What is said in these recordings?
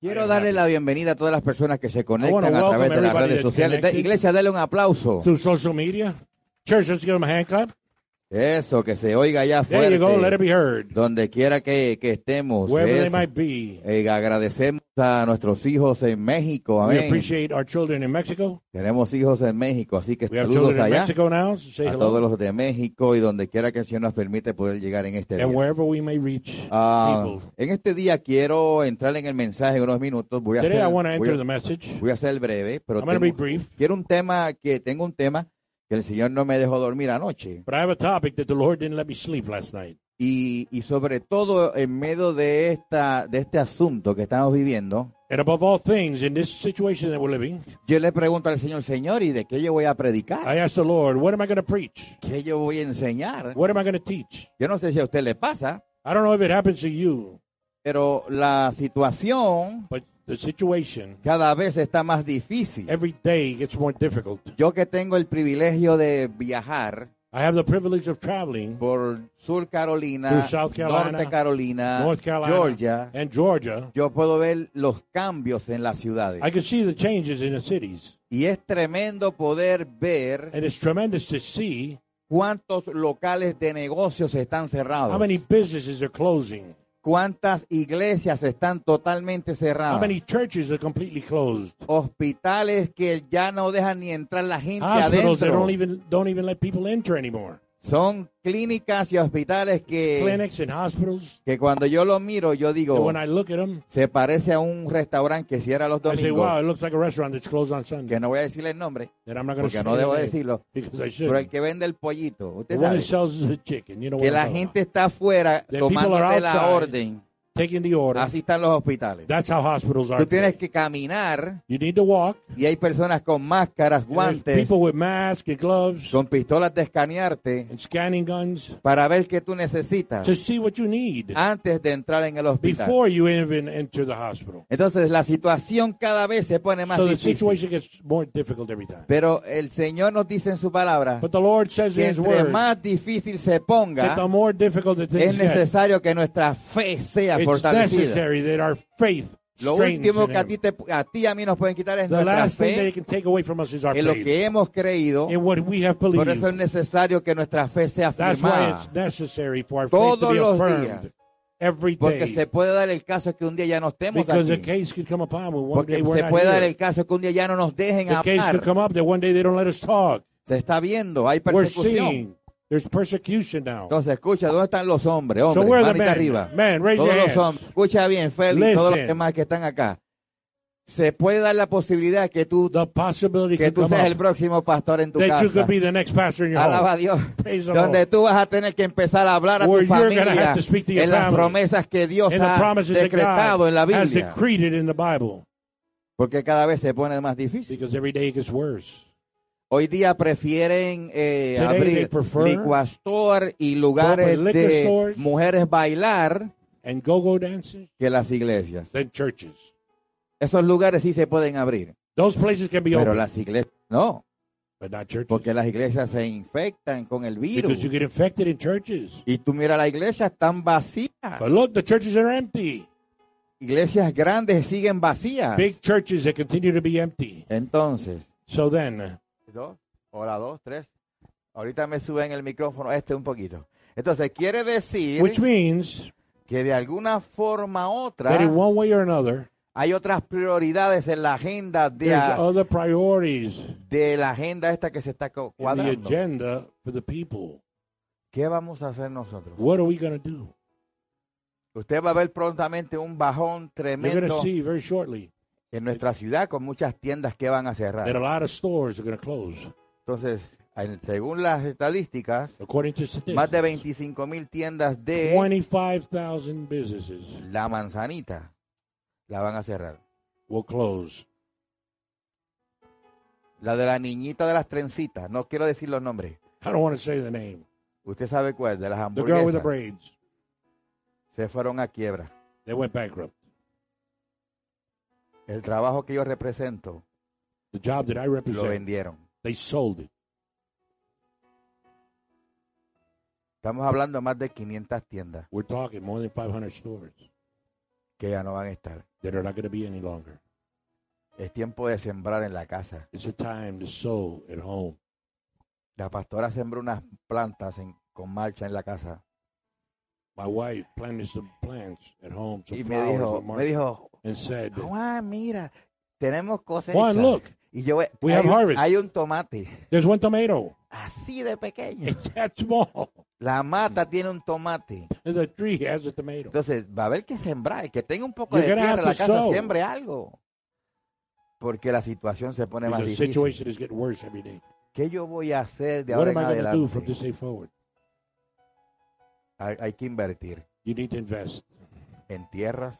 Quiero darle la bienvenida a todas las personas que se conectan a través de las redes sociales. Iglesia, dale un aplauso. through social media. Church, let's give them a hand clap. Eso, que se oiga ya fuerte. Donde quiera que, que estemos. They might be. Eh, agradecemos a nuestros hijos en México. We Amén. appreciate our children in Mexico. Tenemos hijos en México, así que We saludos allá now. So a todos hello. los de México y donde quiera que el Señor nos permite poder llegar en este And día. wherever we may reach people. en este día quiero entrar en el mensaje en unos minutos. Voy a Today to voy a- voy a ser breve, pero tengo- quiero un tema que tengo un tema que el Señor no me dejó dormir anoche But I have a topic that the Lord didn't let me sleep last night. y, y sobre todo en medio de esta de este asunto que estamos viviendo, And above all things, in this situation that we're living, yo le pregunto al Señor, Señor, ¿y de qué yo voy a predicar? I the Lord, what am I going to preach? ¿Qué yo voy a enseñar? What am I going to teach? Yo no sé si a usted le pasa, I don't know if it happens to you, pero la situación but the situation cada vez está más difícil. every day gets more difficult. Yo que tengo el privilegio de viajar I have the privilege of traveling por Sur Carolina, South Carolina, Norte Carolina, North Carolina Georgia, and Georgia. yo puedo ver los cambios en las ciudades. I can see the changes in the cities. Y es tremendo poder ver And it's tremendous to see cuántos locales de negocios están how cerrados, many businesses are closing, cuántas iglesias están totalmente how cerradas, many churches are completely closed, hospitales que ya no dejan ni entrar la gente hospitals that adentro. don't even don't even let people enter anymore, Son clínicas y hospitales que, clinics and hospitals. que cuando yo lo miro, yo And digo, when I look at them, se parece a un restaurante que cierra los I say, wow, domingos, it looks like a restaurant that's closed on Sunday. que no voy a decirle el nombre, And I'm not going to porque no debo the name decirlo, because I pero el que vende el pollito, The usted that sabe, sells the chicken, you know que what la talking gente está afuera The people tomándote are la outside. orden. Taking the order. así están los hospitales. That's how hospitals are. Tú tienes que caminar You need to walk. y hay personas con máscaras, and guantes, people with masks and gloves con pistolas de escanearte and scanning guns para ver qué tú necesitas to see what you need antes de entrar en el hospital. before you even enter the hospital. Entonces la situación cada vez se pone más So the difícil. situation gets more difficult every time. Pero el Señor nos dice en su palabra But the Lord says que in His entre Word más difícil se that the ponga, more difficult the es things get, necesario que nuestra fe sea fortalecida. necessary that our faith Lo último que a ti, te, a ti y a mí nos pueden quitar es The nuestra last thing they fe can take away from us is our en lo faith. que hemos creído. Por eso es necesario que nuestra fe sea That's why firmada. it's necessary for our faith to Todos be los affirmed días. every Porque se puede dar el caso que un día ya no estemos aquí. case could come upon when one Porque se puede dar here. el caso que un día ya no nos dejen The case could hablar. come up that one day they don't let us talk. Se está viendo, hay We're persecución. There's persecution now. Entonces, escucha, ¿dónde están los hombres? So Hombres, the manita men? arriba. Men, raise Todos your los hands. hombres. Escucha bien, Félix, todos los demás que están acá. Se puede dar la posibilidad que tú, que tú seas el próximo pastor en tu that you casa. could be the next pastor in your Alaba a. Dios. Donde tú vas a tener que empezar a hablar a tu Where familia to to en las promesas que Dios ha decretado en la Biblia. Porque cada vez se pone más difícil. Because every day it gets worse. Hoy día prefieren eh, abrir store y lugares de mujeres bailar And go-go dancers, que las iglesias. then churches. Esos lugares sí se pueden abrir, Those places can be pero open, las iglesias no, but not churches. porque las iglesias se infectan con el virus. Because you get infected in churches. Y tú mira, las iglesias están vacías. But look, the churches are empty. Iglesias grandes siguen vacías. Big churches that continue to be empty. Entonces, So then, dos, hola, dos, tres. Ahorita me suben el micrófono este un poquito. Entonces, quiere decir which means que de alguna forma u that in otra one way or another, hay otras prioridades en la agenda de, a- other priorities de la agenda esta que se está co- in the cuadrando. agenda for the people. ¿Qué vamos a hacer nosotros? What are we going to do? Usted va a ver prontamente un bajón tremendo to see very shortly en nuestra ciudad con muchas tiendas que van a that a cerrar. lot of stores are going to close. Entonces, en- según las estadísticas, According to más de statistics, 25 mil tiendas de 25,000 businesses la manzanita la van a cerrar. will close. La de la niñita de las trencitas, no quiero decir los nombres. I don't want to say the name. Usted sabe cuál, de las The girl with the hamburguesas. braids. Se fueron a quiebra. They went bankrupt. El trabajo que yo represento The job that I lo represent, vendieron. they sold it. Estamos hablando de más de 500 tiendas We're talking more than 500 stores. que ya no van a estar. that are not going to be any longer. Es tiempo de sembrar en la casa. It's a time to sow at home. La pastora sembró unas plantas en- con marcha en la casa. My wife planted some plants at home, some Y me flowers dijo, me dijo, and said, Juan, mira, tenemos cosecha. Juan, look, y yo, we hay, have harvest. hay un tomate There's one tomato. así de pequeño. It's that small. La mata tiene un tomate. And the tree has a tomato. Entonces, va a haber que sembrar. El que tenga un poco You're de tierra en la casa, sow. siembre algo. Porque la situación se pone más difícil. is worse every day. ¿Qué yo voy a hacer de What ahora am en I going to do from adelante? this day forward? Hay, hay que invertir You need to invest en tierras.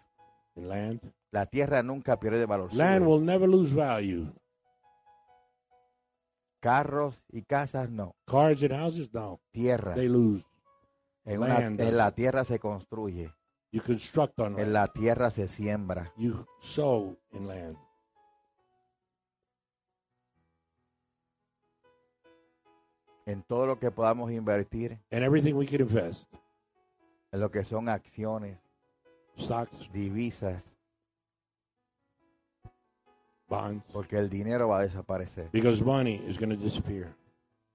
in land. La tierra nunca pierde valor. Land will never lose value. Carros y casas no. Cars and houses, no, Tierra. they lose. En, una- land. en la tierra se construye. You construct on En land. la tierra se siembra. You sow in land. En todo lo que podamos invertir. And everything we can invest, En lo que son acciones, stocks, divisas. bonds, Porque el dinero va a desaparecer. because money is going to disappear.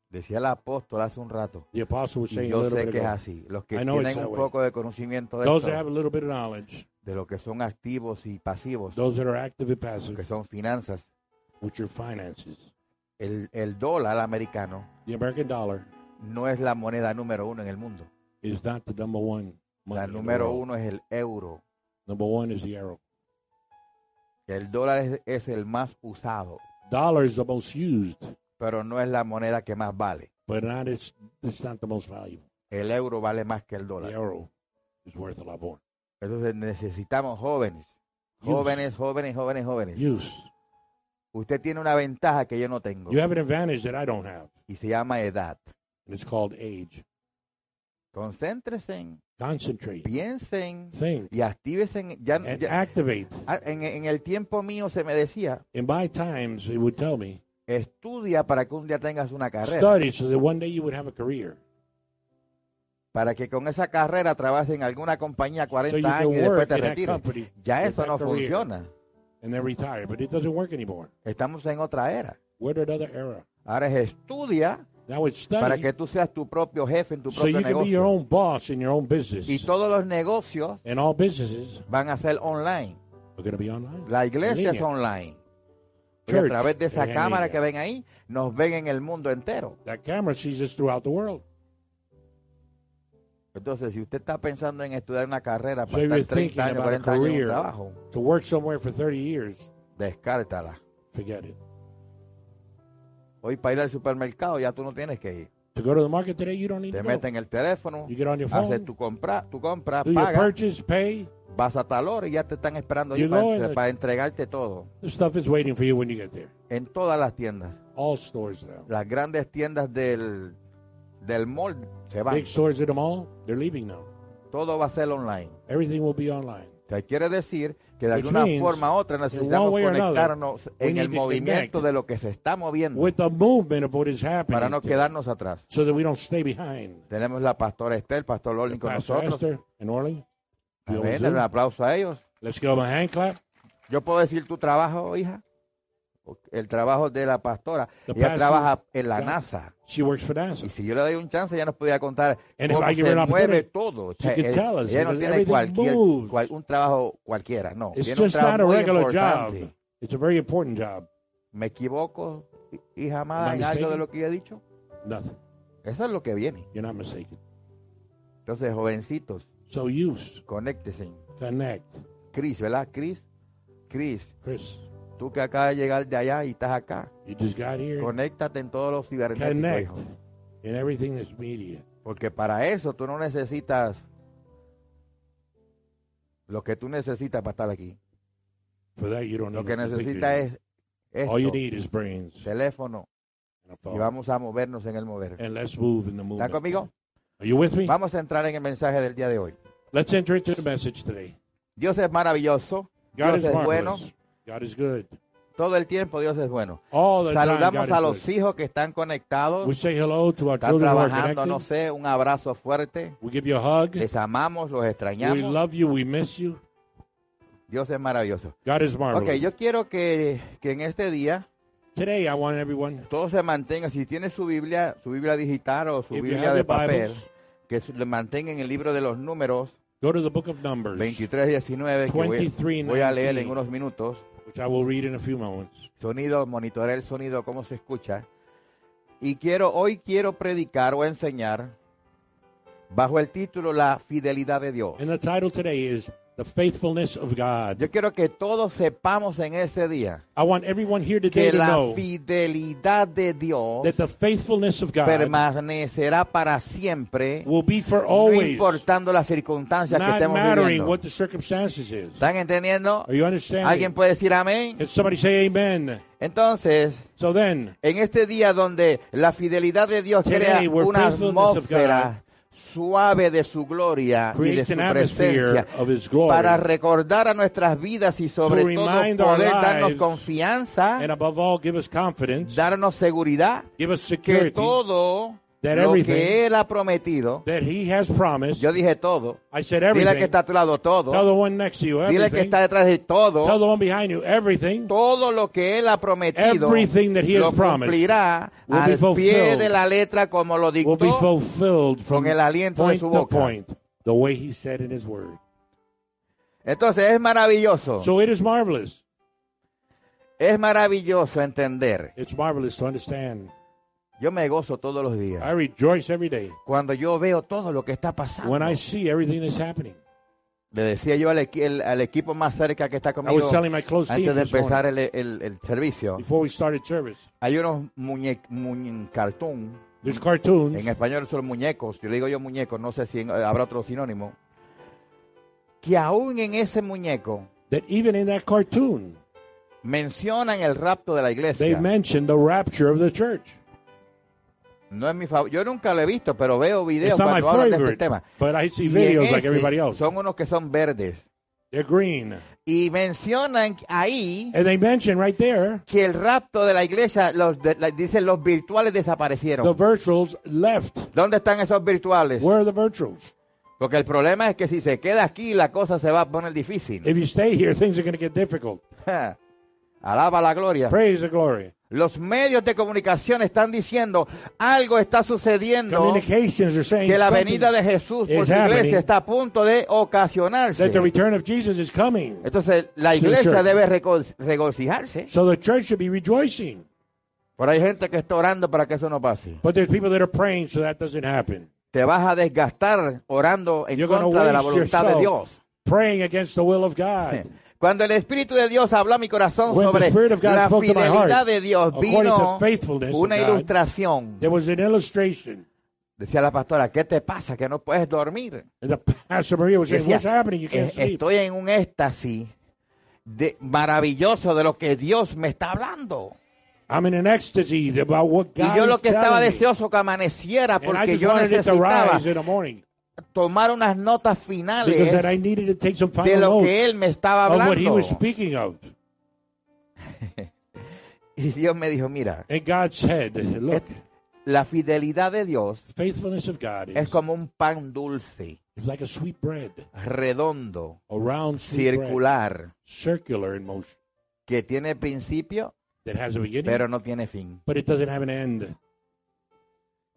Decía el apóstol hace un rato. The apostle was saying a yo sé que es así. Los que I know it's tienen un way. poco de conocimiento de, those that esto, have a little bit of knowledge, de lo que son activos y pasivos, those that are active and que son finanzas, which are finances. el, el dólar americano The American dollar no es la moneda número uno en el mundo. Is not the number one money. La número uno es el euro. Number one is the euro. El dólar es, es el más usado, Dollar is the most used, pero no es la moneda que más vale. but not it's it's not the most valuable. El euro vale más que el The dólar. euro is worth a lot more. Entonces necesitamos jóvenes. Use. Jóvenes, jóvenes, jóvenes, jóvenes. Use. Usted tiene una ventaja que yo no tengo You have an advantage that I don't have, y se llama edad. and it's called age. Concéntrese piensen think, y actívese. En, ya, ya- activate. ah, en, en el tiempo mío se me decía, In my times, it would tell me estudia para que un día tengas una carrera. study so that one day you would have a career, Para que con esa carrera trabajes en alguna compañía so 40 you años y después te retires. Ya eso no funciona. and then retire. But it doesn't work anymore. Estamos en otra era. Ahora es estudia Now it's para que tú seas tu propio jefe en tu so propio you can be your negocio. own boss in your own business. Y todos los negocios And all businesses van a ser online. are going to be online. La iglesia En es línea. online. Y a Church través de esa en cámara línea. que ven ahí, nos ven en el mundo entero. That camera sees us throughout the world. Entonces, si usted está pensando en estudiar una carrera So para if you're estar 30 thinking años, about a 40 años en un career trabajo, to work somewhere for 30 years, descártala. forget it. Hoy para ir al supermercado ya tú no tienes que ir. To go to the market today, you don't need Te to go. metes en el teléfono, You get on your haces phone, tu compra, tu compra, do your pagas, purchase, pay. vas a tal hora y ya te están esperando ahí You para, go and- para entregarte todo. The stuff is waiting for you when you get there. En todas las tiendas. All stores now. Las grandes tiendas del, del mall se van. Big stores at the mall, they're leaving now. Todo va a ser online. Everything will be online. Sea, quiere decir que de Which alguna forma u otra necesitamos another, conectarnos we en el movimiento de lo que se está moviendo With the movement of what is happening, para no quedarnos atrás. so that we don't stay behind. Tenemos la pastora Estel, pastor Lolling con Pastor nosotros. Esther do. un aplauso a ellos. let's give them a hand clap. Yo puedo decir tu trabajo, hija. El trabajo de la pastora. The Ella pastor's trabaja en la. NASA. She works for NASA. Y si yo le doy un chance, ella nos podría contar And cómo se mueve todo. O sea, us, ella no tiene cualquier, cual- un trabajo cualquiera, no. It's tiene un just trabajo not a regular importante. job. It's a very important job. ¿Me equivoco, hija amada, en algo de lo que yo he dicho? Nothing. Eso es lo que viene. You're not mistaken. Entonces, jovencitos, So use, conéctese. connect. Cris, ¿verdad? Cris, Cris, Chris, tú que acabas de llegar de allá y estás acá, you just got here. conéctate en todos los cibernéticos, hijo. in everything that's media. Porque para eso tú no necesitas lo que tú necesitas para estar aquí. For that, you don't Lo que necesitas es All you esto, need is brains teléfono, y vamos a movernos en el mover. And let's move in the ¿Están movement. conmigo? Are you with me? Vamos a entrar en el mensaje del día de hoy. Let's enter into the message today. Dios es maravilloso, God Dios is es marvelous. bueno, God is good. todo el tiempo Dios es bueno. Saludamos a los good. hijos que están conectados, We say hello to our están children trabajando, no sé, un abrazo fuerte. We give you a hug. Les amamos, los We extrañamos. love you. We miss you. Dios es maravilloso. God is marvelous. Ok, yo quiero que, que en este día Today, I want everyone, todos se mantengan, si tiene su Biblia, su Biblia digital o su Biblia de papel, Bibles, que le mantengan el libro de los números go to the book of Numbers, 23 y 19, que voy, 23, voy a leer en 19. unos minutos. Which I will read in a few moments. Sonido, monitorear el sonido, cómo se escucha. Y quiero, hoy quiero predicar o enseñar bajo el título La fidelidad de Dios. And the title today is The Faithfulness of God. Yo quiero que todos sepamos en este día I want everyone here today que to la know fidelidad de Dios that the faithfulness of God permanecerá para siempre, will be for no always, importando las circunstancias que estemos viviendo. what the circumstances is. ¿Están entendiendo? Are you understanding? ¿Alguien puede decir amén? Can somebody say amen? Entonces, So then, en este día donde la fidelidad de Dios Today, crea una atmósfera suave de su gloria y de su presencia para recordar a nuestras vidas y sobre To todo poder darnos confianza, all, darnos seguridad give us que todo that lo everything que Él ha prometido, that He has promised. yo dije todo, I said dile al que everything. está a tu lado Tell todo, the one next to you dile al que everything. está detrás de Tell todo, the one behind you everything. todo lo que Él ha prometido Everything that he has promised cumplirá will be al pie fulfilled. de la letra como lo Will be dictó fulfilled from con el aliento de point su to boca. point, the way He said in His Word. Entonces es maravilloso, So it is marvelous. es maravilloso entender. It's marvelous to understand. Yo me gozo todos los días I rejoice every day cuando yo veo todo lo que está pasando. when I see everything that's happening. Le decía yo al, equi- el- al equipo más cerca que está I conmigo antes de empezar el, el- el servicio. before we started service. Hay unos muñe, muñe- cartoon, There's cartoons. en español son muñecos, yo le digo yo muñecos, no sé si en- habrá otro sinónimo, que aún en ese muñeco that even in that cartoon, mencionan el rapto de la they iglesia. mentioned the rapture of the church. No es mi favor, yo nunca lo he visto, pero veo videos It's cuando hablan de este tema. but I see Y videos like ese everybody else. Son unos que son verdes. They're green. Y mencionan ahí And they mention right there que el rapto de la iglesia, los de- la- dicen los virtuales the desaparecieron. virtuals left. ¿Dónde están esos virtuales? Where are the virtuals? Porque el problema es que si se queda aquí, la cosa se va a poner difícil. If you stay here, things are going to get difficult. Alaba la gloria. Praise the glory. Los medios de comunicación están diciendo algo está sucediendo que la venida de Jesús por su iglesia está a punto de ocasionarse. that the return of Jesus is coming. Entonces la iglesia debe regocijarse. So the church should be rejoicing. Pero hay gente que está orando para que eso no pase. But there's people that are praying so that doesn't happen. Te vas a desgastar orando en You're contra de la voluntad de. Dios. Praying against the will of God. Cuando el Espíritu de Dios habló a mi corazón When sobre la fidelidad heart, de Dios, vino una God, ilustración. There was an illustration. Decía la pastora, ¿qué te pasa? Que no puedes dormir. Decía, "Eh. Estoy en un éxtasis de, maravilloso de lo que Dios me está hablando. I'm in an ecstasy about what Y God yo lo que estaba deseoso que amaneciera porque yo necesitaba tomar unas notas finales de lo que él me estaba hablando. Y Dios me dijo, mira, said, Look, la fidelidad de Dios es como un pan dulce, it's like a sweet bread, redondo, a round sweet bread, circular, circular in motion, que tiene principio, that has a beginning, pero no tiene fin. but it doesn't have an end.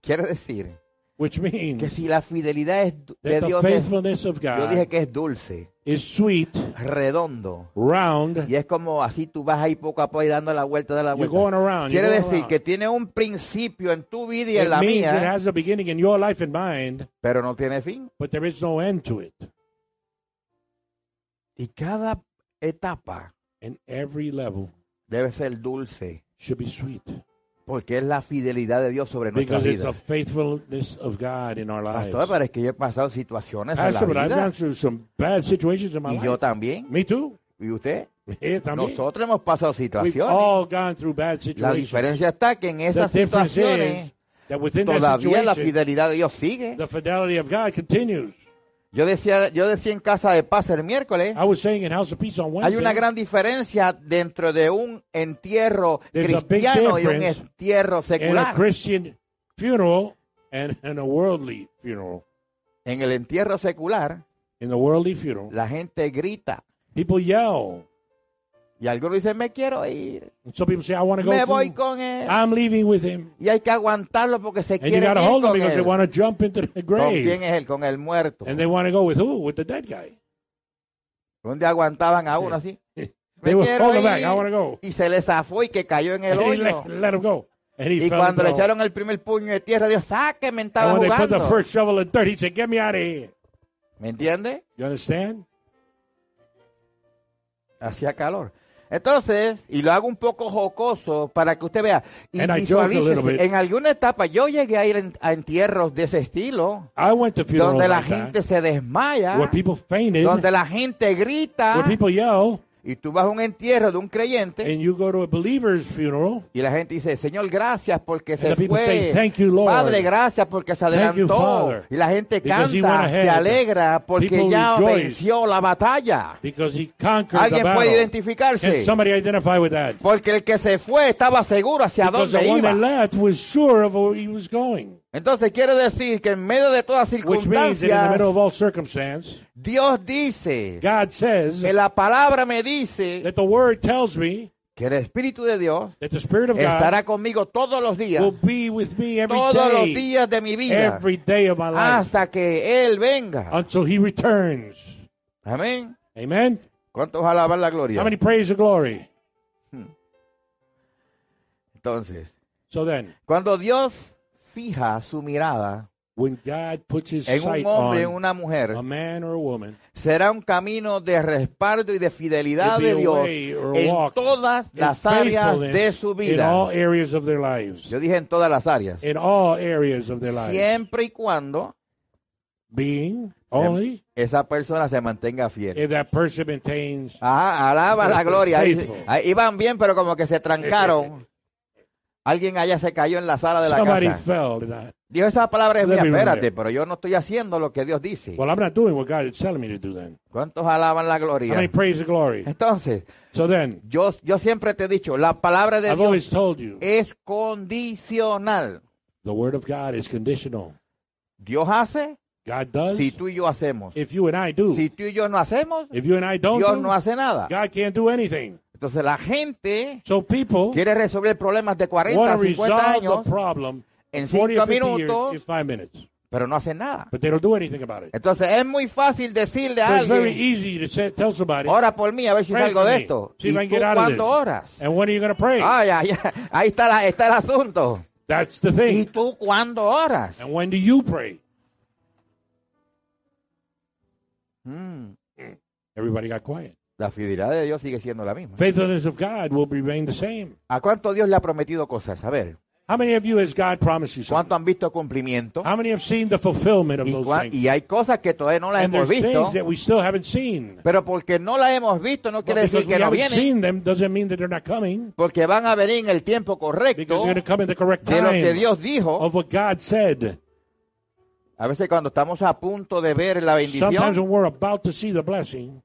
Quiere decir Which means que si la fidelidad es de Dios es, yo dije God que es dulce, is sweet, redondo, round. y es como así tú vas ahí poco a poco y dando la vuelta de la You're vuelta. going around. Quiere going decir around. que tiene un principio en tu vida y en It la means it mía, has a beginning in your life and mine, pero no tiene fin. but there is no end to it. Y cada etapa every level debe ser dulce, should be sweet porque es la fidelidad de Dios sobre nuestras because it's the vidas. faithfulness of God in our lives. Pastor, pero es que yo he pasado situaciones en Pastor, but la I've vida. gone through some bad situations in my Y yo life. también. Me too. ¿Y usted? Yeah, también. Nosotros hemos pasado We've situaciones. all gone through bad La situations. diferencia está que en The esas difference situaciones is that within that todavía la situation, fidelidad de Dios sigue. the fidelity of God continues. Yo decía, yo decía en casa de paz el miércoles, I was saying in House of Peace on hay Wednesday, una gran diferencia dentro de un entierro cristiano y un entierro in a secular. Christian funeral and in a worldly funeral. En el entierro secular, In the worldly funeral, la gente grita, People yell. Y algunos dicen, me quiero ir. Some people say, I want to go Me voy too. con él. I'm leaving with him. Y hay que aguantarlo porque se And you quiere got to ir hold them con because they él. want to jump into the ¿Con quién grave. es él? Con el muerto. And they want to go with who? With the dead guy. Donde aguantaban a uno así. They Me will quiero hold him back. ir. I want to go. Y se le zafó y que cayó en el And he hoyo. let, let him go. And he Y fell cuando le into the hole. echaron el primer puño de tierra, Dios, sáqueme, estaba And when they put the jugando. first shovel of dirt, he said, get me out of here. ¿Me entiende? You understand? Hacía calor. Entonces, y lo hago un poco jocoso para que usted vea. Y en alguna etapa yo llegué a ir en- a entierros de ese estilo, I went to donde la gente se desmaya, where people fainted, donde la gente grita, y tú vas a un entierro de un creyente and you go to a believer's funeral, y la gente dice, Señor, gracias porque se fue. say, "Thank you, Lord. Padre, gracias porque se Thank you, adelantó. Father. y la gente canta, se alegra porque People ya venció la batalla. because he conquered the ¿Alguien puede battle. identificarse? With that? Porque el que se fue estaba seguro hacia Because dónde iba. left was sure of where he was going. Entonces quiere decir que en medio de todas Which means that in the middle circunstancias, of all circumstance, Dios dice, God says que la palabra me dice that the word tells me que el Espíritu de Dios that the Spirit of God estará conmigo todos los días, will be with me every todos los day, días de mi vida, every day of my life, hasta que Él venga. until he returns. Amén. Amen? ¿Cuántos alaban la gloria? How many praise the glory? Entonces, So then, cuando Dios fija su mirada when God puts his en un hombre, on una mujer, a man or a woman, será un camino de respaldo y de fidelidad de Dios en todas las áreas de su vida. all areas of their lives. Yo dije en todas las áreas. In all areas of their lives. Siempre y cuando Being only esa persona se mantenga fiel. if that person maintains Ajá, alaba la gloria. Ahí, ahí iban bien, pero como que se trancaron. Alguien allá se cayó en la sala de la somebody casa. fell tonight. Dijo, esa palabra es Let mía. Espérate, pero yo no estoy haciendo lo que Dios dice. Well, I'm not doing what God is telling me to do then. ¿Cuántos alaban la gloria? many praise the glory? Entonces, So then, yo, yo siempre te he dicho, la palabra de I've always Dios told you, es condicional. the word of God is conditional. Dios hace God does si tú y yo hacemos. if you and I do. Si tú y yo no hacemos, If you and I don't Dios do, no hace nada. God can't do anything. Entonces la gente So people quiere resolver problemas de 40, want to 50 resolve años, en in 40 cinco or 50 years minutos. pero no hacen nada. But they don't do anything about it. Entonces es muy fácil decirle a So it's very alguien, easy to say, tell somebody, ora por mí a ver si salgo de esto. ¿Y tú cuándo oras? and when are you going to pray? Ah, ya, ya. Ahí está, la- está el asunto. That's the ¿Y thing. tú cuándo oras? And when do you pray? Mm, Everybody got quiet. La fidelidad de Dios sigue siendo la misma. Faithfulness of God will remain the same. ¿A cuánto Dios le ha prometido cosas? A ver, How many of you has God promised you something? ¿cuánto han visto cumplimiento? How many have seen the fulfillment of Y, those things? y hay cosas que todavía no las And hemos there's visto, things that we still haven't seen. pero porque no las hemos visto no But quiere decir because we que no haven't vienen, seen them doesn't mean that they're not coming. porque van a venir en el tiempo Because correcto they're going to come in the correct de lo que time Dios dijo. of what God said. A veces cuando estamos a punto de ver la Sometimes bendición, when we're about to see the blessing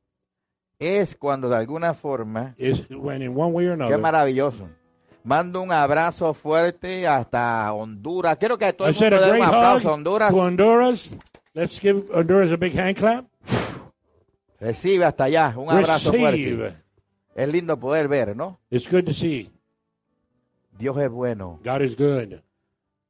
es cuando de alguna forma, is when in one way or qué another. maravilloso. Mando un abrazo fuerte hasta Honduras. Quiero que todo I el mundo dé un aplauso a Honduras. to Honduras. Let's give Honduras a big hand clap. Recibe hasta allá un abrazo fuerte. Receive. Es lindo poder ver, ¿no? It's good to see. Dios es bueno. God is good.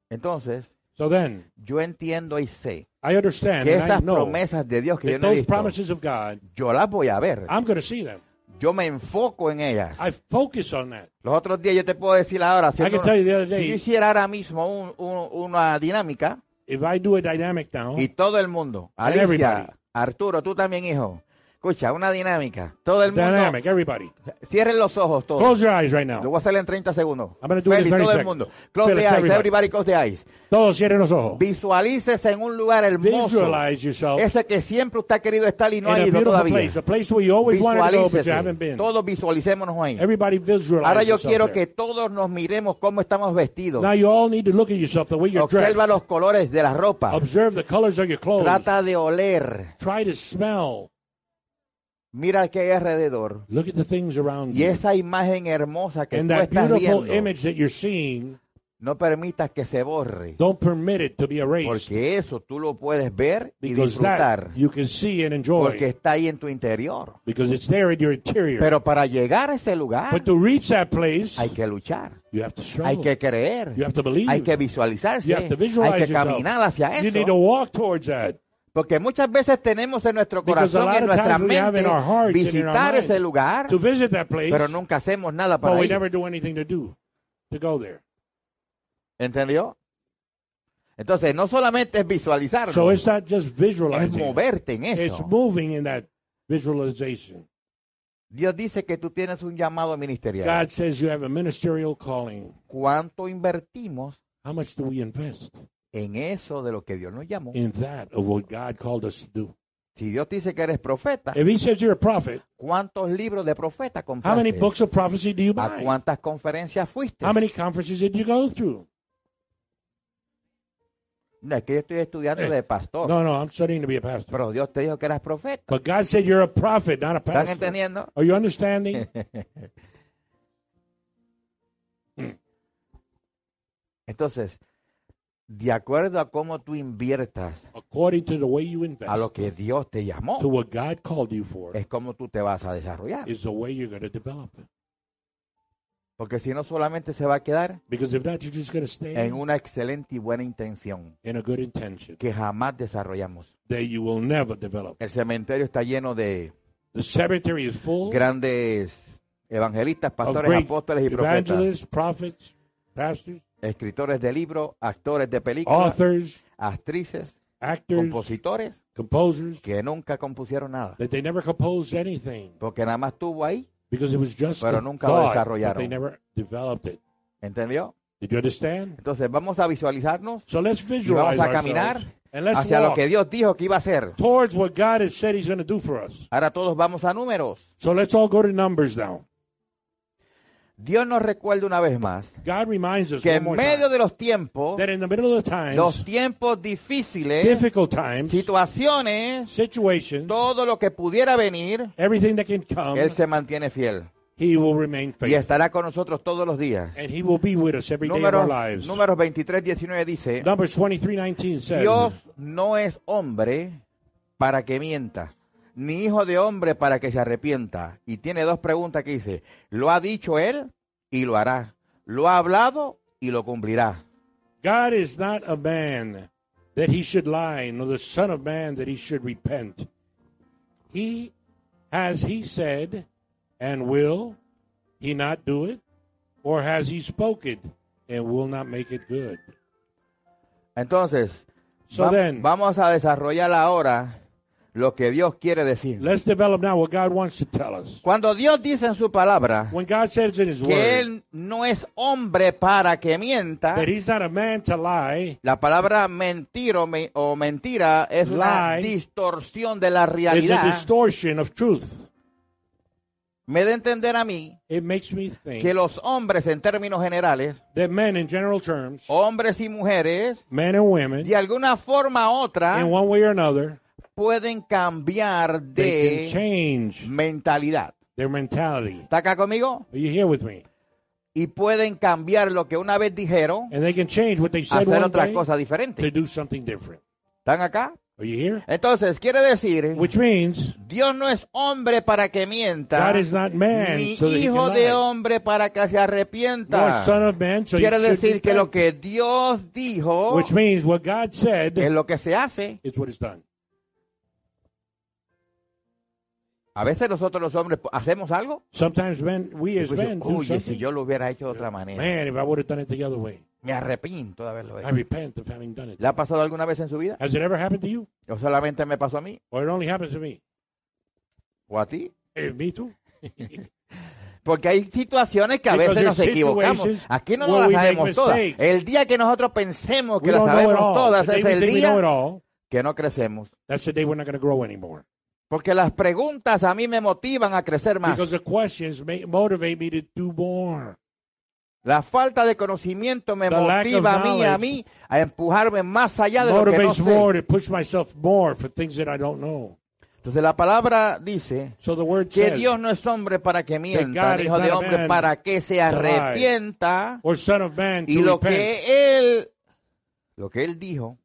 Entonces, So then, yo entiendo y sé I understand que I esas know promesas de Dios que yo no he visto, God, yo las voy a ver. I'm going to see them. Yo me enfoco en ellas. I focus on that. Los otros días yo te puedo decir ahora, I haciendo can tell you the other una- si yo day, hiciera ahora mismo un- un- una dinámica if I do a dynamic now, y todo el mundo, Alicia, everybody. Arturo, tú también, hijo, escucha, una dinámica, todo el mundo, dynamic, everybody. cierren los ojos todos. Close your eyes right Lo now. voy a hacer en 30 segundos. I'm gonna do it in Félix, 30 todo el mundo. Close Félix, the eyes, everybody. everybody close the eyes. Todos cierren los ojos. Visualícese en un lugar hermoso. Visualize yourself Ese que siempre usted ha querido estar y no in ha ido todavía. place, a place where you always wanted to go but you haven't been. Todos visualicémonos ahí. Everybody visualize Ahora yo quiero there. que todos nos miremos cómo estamos vestidos. Now you all need to look at yourself the way you're dressed. Observa los colores de la ropa. Observe the colors of your clothes. Trata de oler. Try to smell. Mira qué hay alrededor. Look at the things around Y you. esa imagen hermosa que And tú that estás beautiful viendo image that you're seeing No permitas que se borre. Don't permit it to be erased. Porque eso tú lo puedes ver y Because disfrutar. that you can see and enjoy. Porque está ahí en tu interior. Because it's there in your interior. Pero para llegar a ese lugar but to reach that place, hay que luchar. you have to struggle. Hay que creer. You have to believe. Hay que visualizarse. you have to Hay visualize que yourself. caminar hacia You need to eso. walk towards that. Porque muchas veces tenemos en nuestro corazón y en nuestra mente visitar ese lugar, To visit that place, pero nunca hacemos nada para ir. never do anything to do to go there. ¿Entendió? Entonces, no solamente es visualizarlo, So it's not just es moverte en It's eso. moving in that visualization. Dios dice que tú tienes un llamado ministerial. God says you have a ministerial calling. ¿Cuánto invertimos How much do we invest en eso de lo que Dios nos llamó? in that of what God called us to do? Si Dios dice que eres profeta, If He says you're a prophet, ¿cuántos libros de profeta how many compraste? books of prophecy do you ¿A buy? cuántas conferencias fuiste? How many conferences did you go through? No, es que yo estoy estudiando de pastor, No, no, I'm studying to be a pastor. pero Dios te dijo que eras profeta. But God said you're a prophet, not a ¿Están pastor. entendiendo? Are you understanding? Entonces, de acuerdo a cómo tú inviertas According to the way you invest, a lo que Dios te to llamó, what God called you for, es como tú te vas a desarrollar. is the way you're going to develop. Porque si no solamente se va a quedar Because if not, you're just going to stay en una excelente y buena intención in a good intention que jamás desarrollamos. that you will never develop. El cementerio está lleno de The cemetery is full grandes evangelistas, of pastores, apóstoles y profetas, prophets, pastors, escritores de libros, actores de películas, authors, actrices, actors, compositores composers, que nunca compusieron nada. that they never composed anything Porque nada más estuvo ahí, because it was just Pero nunca lo but desarrollaron. they never developed it. ¿entendió? Did you understand? Entonces vamos a visualizarnos So let's y visualize vamos a caminar hacia lo que Dios dijo que iba a hacer. towards what God has said He's going to do for us. Ahora todos vamos a números. So let's all go to Numbers now. Dios nos recuerda una vez más God reminds us que en medio de los tiempos, that in the middle of the times, los tiempos difíciles, difficult times, situaciones, situations, todo lo que pudiera venir, everything that can come, Él se mantiene fiel He will remain y estará con nosotros todos los días. And He will be with us every day of our Números, lives. números 23, 19 dice, Numbers 23:19 says, Dios no es hombre para que mienta, ni hijo de hombre para que se arrepienta. Y tiene dos preguntas que dice, lo ha dicho Él y lo hará. Lo ha hablado y lo cumplirá. God is not a man that he should lie, nor the son of man that he should repent. He has he said and will he not do it? Or has he spoken and will not make it good? Entonces, So va- then- vamos a desarrollar ahora lo que Dios quiere decir. Let's develop now what God wants to tell us. Cuando Dios dice en su palabra When God says in his que word Él no es hombre para que mienta, that he's not a man to lie, la palabra mentir o, me- o mentira es una distorsión de la it's a realidad. distortion of truth. Me da a entender a mí It makes me think que los hombres en términos generales, that men in general terms, hombres y mujeres, men and women, de alguna forma u otra, in one way or another, pueden cambiar they can de change mentalidad. their mentality. ¿Está acá conmigo? Are you here with me? Y pueden cambiar lo que una vez dijeron, And they can change what they said hacer one otra day cosa to diferente. do something different. ¿Están acá? Are you here? Entonces, quiere decir, Which means Dios no es hombre para que mienta, God is not man ni so that he hijo can de lie. hombre para que se Nor arrepienta. son of man so he Quiere should decir que lo repent. que Dios dijo Which means what God said es lo que se hace. is what is done. A veces nosotros los hombres hacemos algo Sometimes men, we as pues, men do oye, si something. yo lo hubiera hecho de otra manera, Man, if I would have done it the other way, me arrepiento de haberlo I hecho. repent of having done it. ¿Le ha pasado alguna vez en su vida? Has it ever happened to you? ¿O solamente me pasó a mí? Or it only happens to me? ¿O a ti? Eh, me too. Porque hay situaciones que a Because veces nos equivocamos. Aquí no nos las sabemos todas. El día que nosotros pensemos que las sabemos todas es el día que no crecemos. that's the day we're not going to grow anymore. Porque las preguntas a mí me motivan a crecer más. Because the questions may motivate me to do more. La falta de conocimiento me The motiva a mí, a mí, a empujarme más allá de lo que no Motivates sé. more to push myself more for things that I don't know. Entonces la palabra dice So the word que says, Dios no es hombre para que mienta, hijo de hombre para que se arrepienta. Y lo repent. que él, lo que él dijo,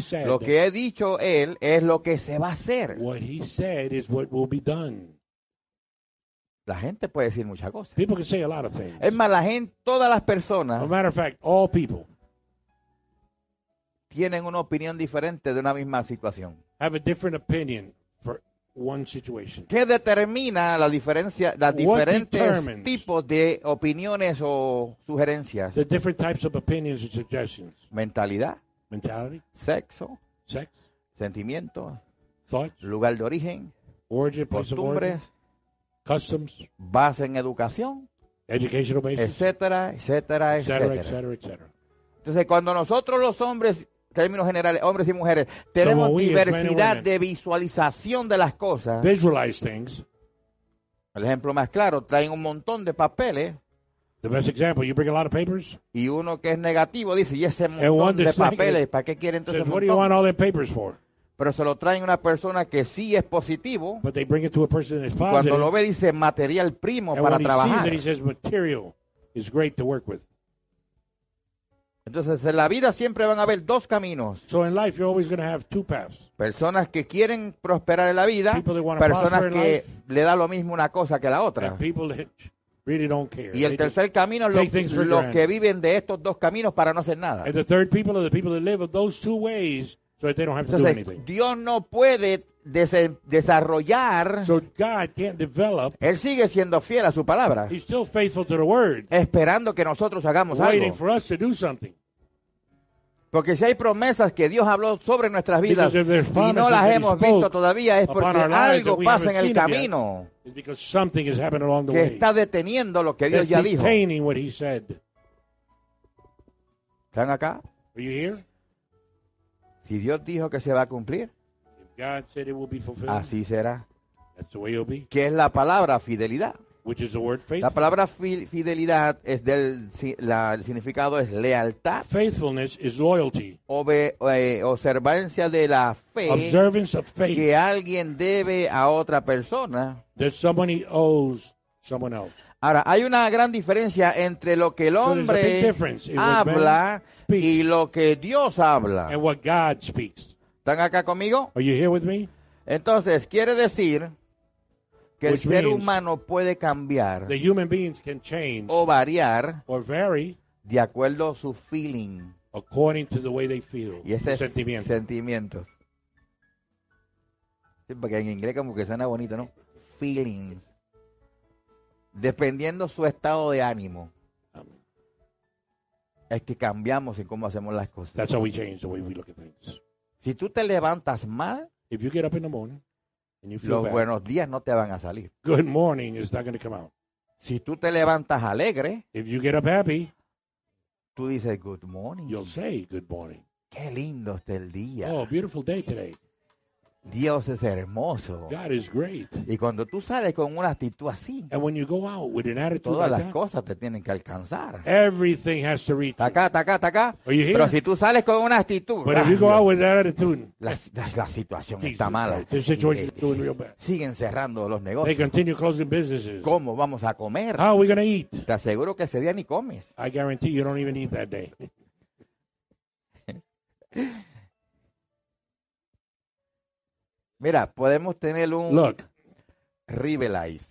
said, lo que he dicho él es lo que se va a hacer. what he said is what will be done. La gente puede decir muchas cosas. People can say a lot of things. Es más, la gente, todas las As a personas matter of fact, all people tienen una opinión diferente de una misma situación. have a different opinion for one situation. ¿Qué determina la diferencia, las diferentes tipos de opiniones o sugerencias? The different types of opinions and suggestions. Mentalidad, Mentality, sexo, sex, sentimientos, thoughts, lugar de origen, origin, costumbres, customs, base en educación, educational basis, etcétera, etcétera, etcétera. cetera, et cetera. Entonces, cuando nosotros los hombres, términos generales, hombres y mujeres, tenemos and diversidad women de visualización de las cosas, Visualize things. el ejemplo más claro, traen un montón de papeles The best example, you bring a lot of papers, y uno que es negativo dice, y ese one montón de papeles, ¿para qué quiere entonces says, what do you want all them papers for? Pero se lo traen una persona que sí es positivo, But they bring it to a person that's y cuando positive, lo ve dice material primo and para when he sees trabajar. it, he says material is great to work with. Entonces, en la vida siempre van a haber dos caminos. So in life, you're always going to have two paths. Personas que quieren prosperar en la vida, that personas prosper in que life. le da lo mismo una cosa que la otra. And people that really don't care. Y el tercer camino es los, los que viven de estos dos caminos para no hacer nada. and the third people are the people that live of those two ways so that they don't have to do Entonces. Dios no puede desarrollar, So God can't develop. Él sigue siendo fiel a su palabra, He's still faithful to the word, esperando que nosotros hagamos waiting algo. for us to do something. Porque si hay promesas que Dios habló sobre nuestras vidas y no las hemos visto todavía es porque algo pasa en el camino It's because something has happened along the que way. está deteniendo lo que Dios ya dijo. detaining what he said. ¿Están acá? Are you here? Si Dios dijo que se va a cumplir, así será. that's the way it'll be. ¿Qué es la palabra fidelidad? Which is the word La palabra fi- fidelidad es del la- el significado es lealtad, Faithfulness is loyalty, obe- eh, observancia de la fe observance of faith que alguien debe a otra persona. that somebody owes someone else. Ahora, hay una gran diferencia entre lo que el So hombre man habla y lo que Dios habla. And what God speaks. ¿Están acá conmigo? Are you here with me? Entonces, quiere decir que el ser humano puede cambiar The human beings can change o variar or vary de acuerdo a su feeling. according to the way they feel. Y ese es sentimiento. sentimientos. Sí, porque en inglés como que suena bonito, ¿no? Feelings. Dependiendo su estado de ánimo, es que cambiamos en cómo hacemos las cosas. That's how we change the way we look at things. Si tú te levantas mal, If you get up in the morning los buenos días no te van a salir. good morning is not going to come out. Si tú te levantas alegre, If you get up happy, tú dices good morning. you'll say good morning. Qué lindo está el día. Oh, beautiful day today. Dios es hermoso. God is great. Y cuando tú sales con una actitud así, And when you go out with an attitude todas like las that, cosas te tienen que alcanzar. everything has to reach. Acá, acá, acá. Pero si tú sales con una actitud, But if you go out with that attitude, la, la- la situación Jesus está mala. The situation is doing real bad. Siguen cerrando los They negocios. continue closing businesses. ¿Cómo vamos a comer? How are we going to eat? Te aseguro que ese día ni comes. I guarantee you don't even eat that day. Mira, podemos tener un Look, Ribelize.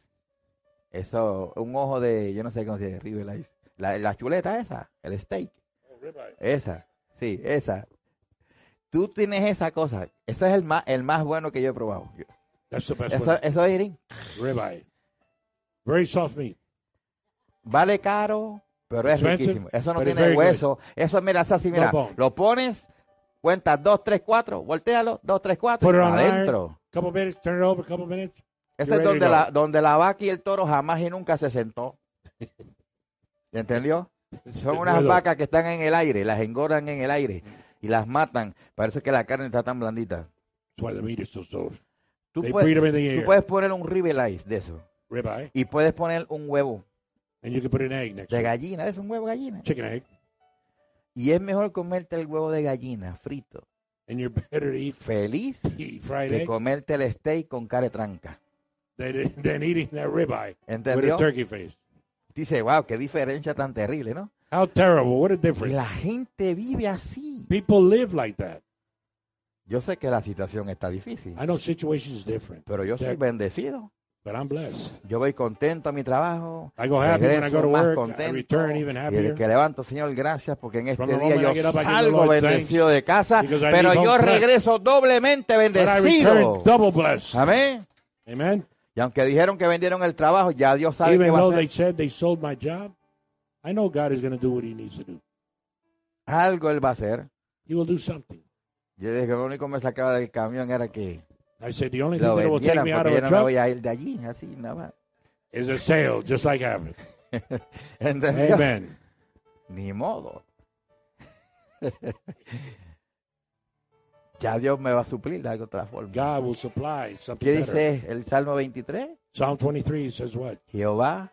Eso, un ojo de, yo no sé cómo se dice, Ribelize. La, la chuleta esa, el steak. Esa, sí, esa. Tú tienes esa cosa. Ese es el más, el más bueno que yo he probado. that's the best Eso, one. eso es Irín. Ribeye. Very soft meat. Vale caro, pero es Expensive, riquísimo. Eso no tiene good. hueso. Eso, mira, es así, mira. Lo pones, cuentas 2, 3, 4, voltealo, 2, 3, 4, Put it on adentro. Couple minutes, turn it over, couple minutes. Ese es donde la, donde la vaca y el toro jamás y nunca se sentó. ¿Entendió? Son unas vacas que están en el aire, las engordan en el aire y las matan. Parece que la carne está tan blandita. Tú, puedes, 'em tú puedes poner un ribeye de eso Ribeye. y puedes poner un huevo And you can put an egg next de gallina, es un huevo de gallina. Chicken egg. Y es mejor comerte el huevo de gallina frito And you're better to eat, feliz eat fried de egg comerte el steak con cara de tranca. than, than eating that ribeye with a turkey face. Dice, wow, qué diferencia tan terrible, ¿no? How terrible. What a difference. la gente vive así. People live like that. Yo sé que la situación está difícil, I know situations different, pero yo soy bendecido. But I'm blessed. Yo voy contento a mi trabajo. I go happy when I go to work. I contento, return even y happier. desde que levanto, Señor, gracias, porque en este día I yo up, I salgo Lord bendecido de casa, I pero yo blessed. regreso doblemente I bendecido. return double blessed. Amén. Amen. Y aunque dijeron que vendieron el trabajo, ya Dios sabe que Even va a hacer. they said they sold my job, I know God is going to do what He needs to do. Algo Él va a hacer. He will do something. Yo dije que lo único que me sacaba del camión era que I said the only thing that will take me out of a truck voy a ir de allí, así, nada más. is a sale, just like Abbott. ¿Entendió? Amen. Ni modo. ya Dios me va a suplir de otra forma. God will supply something ¿Qué better. dice el Salmo 23? Psalm 23 says what? Jehová,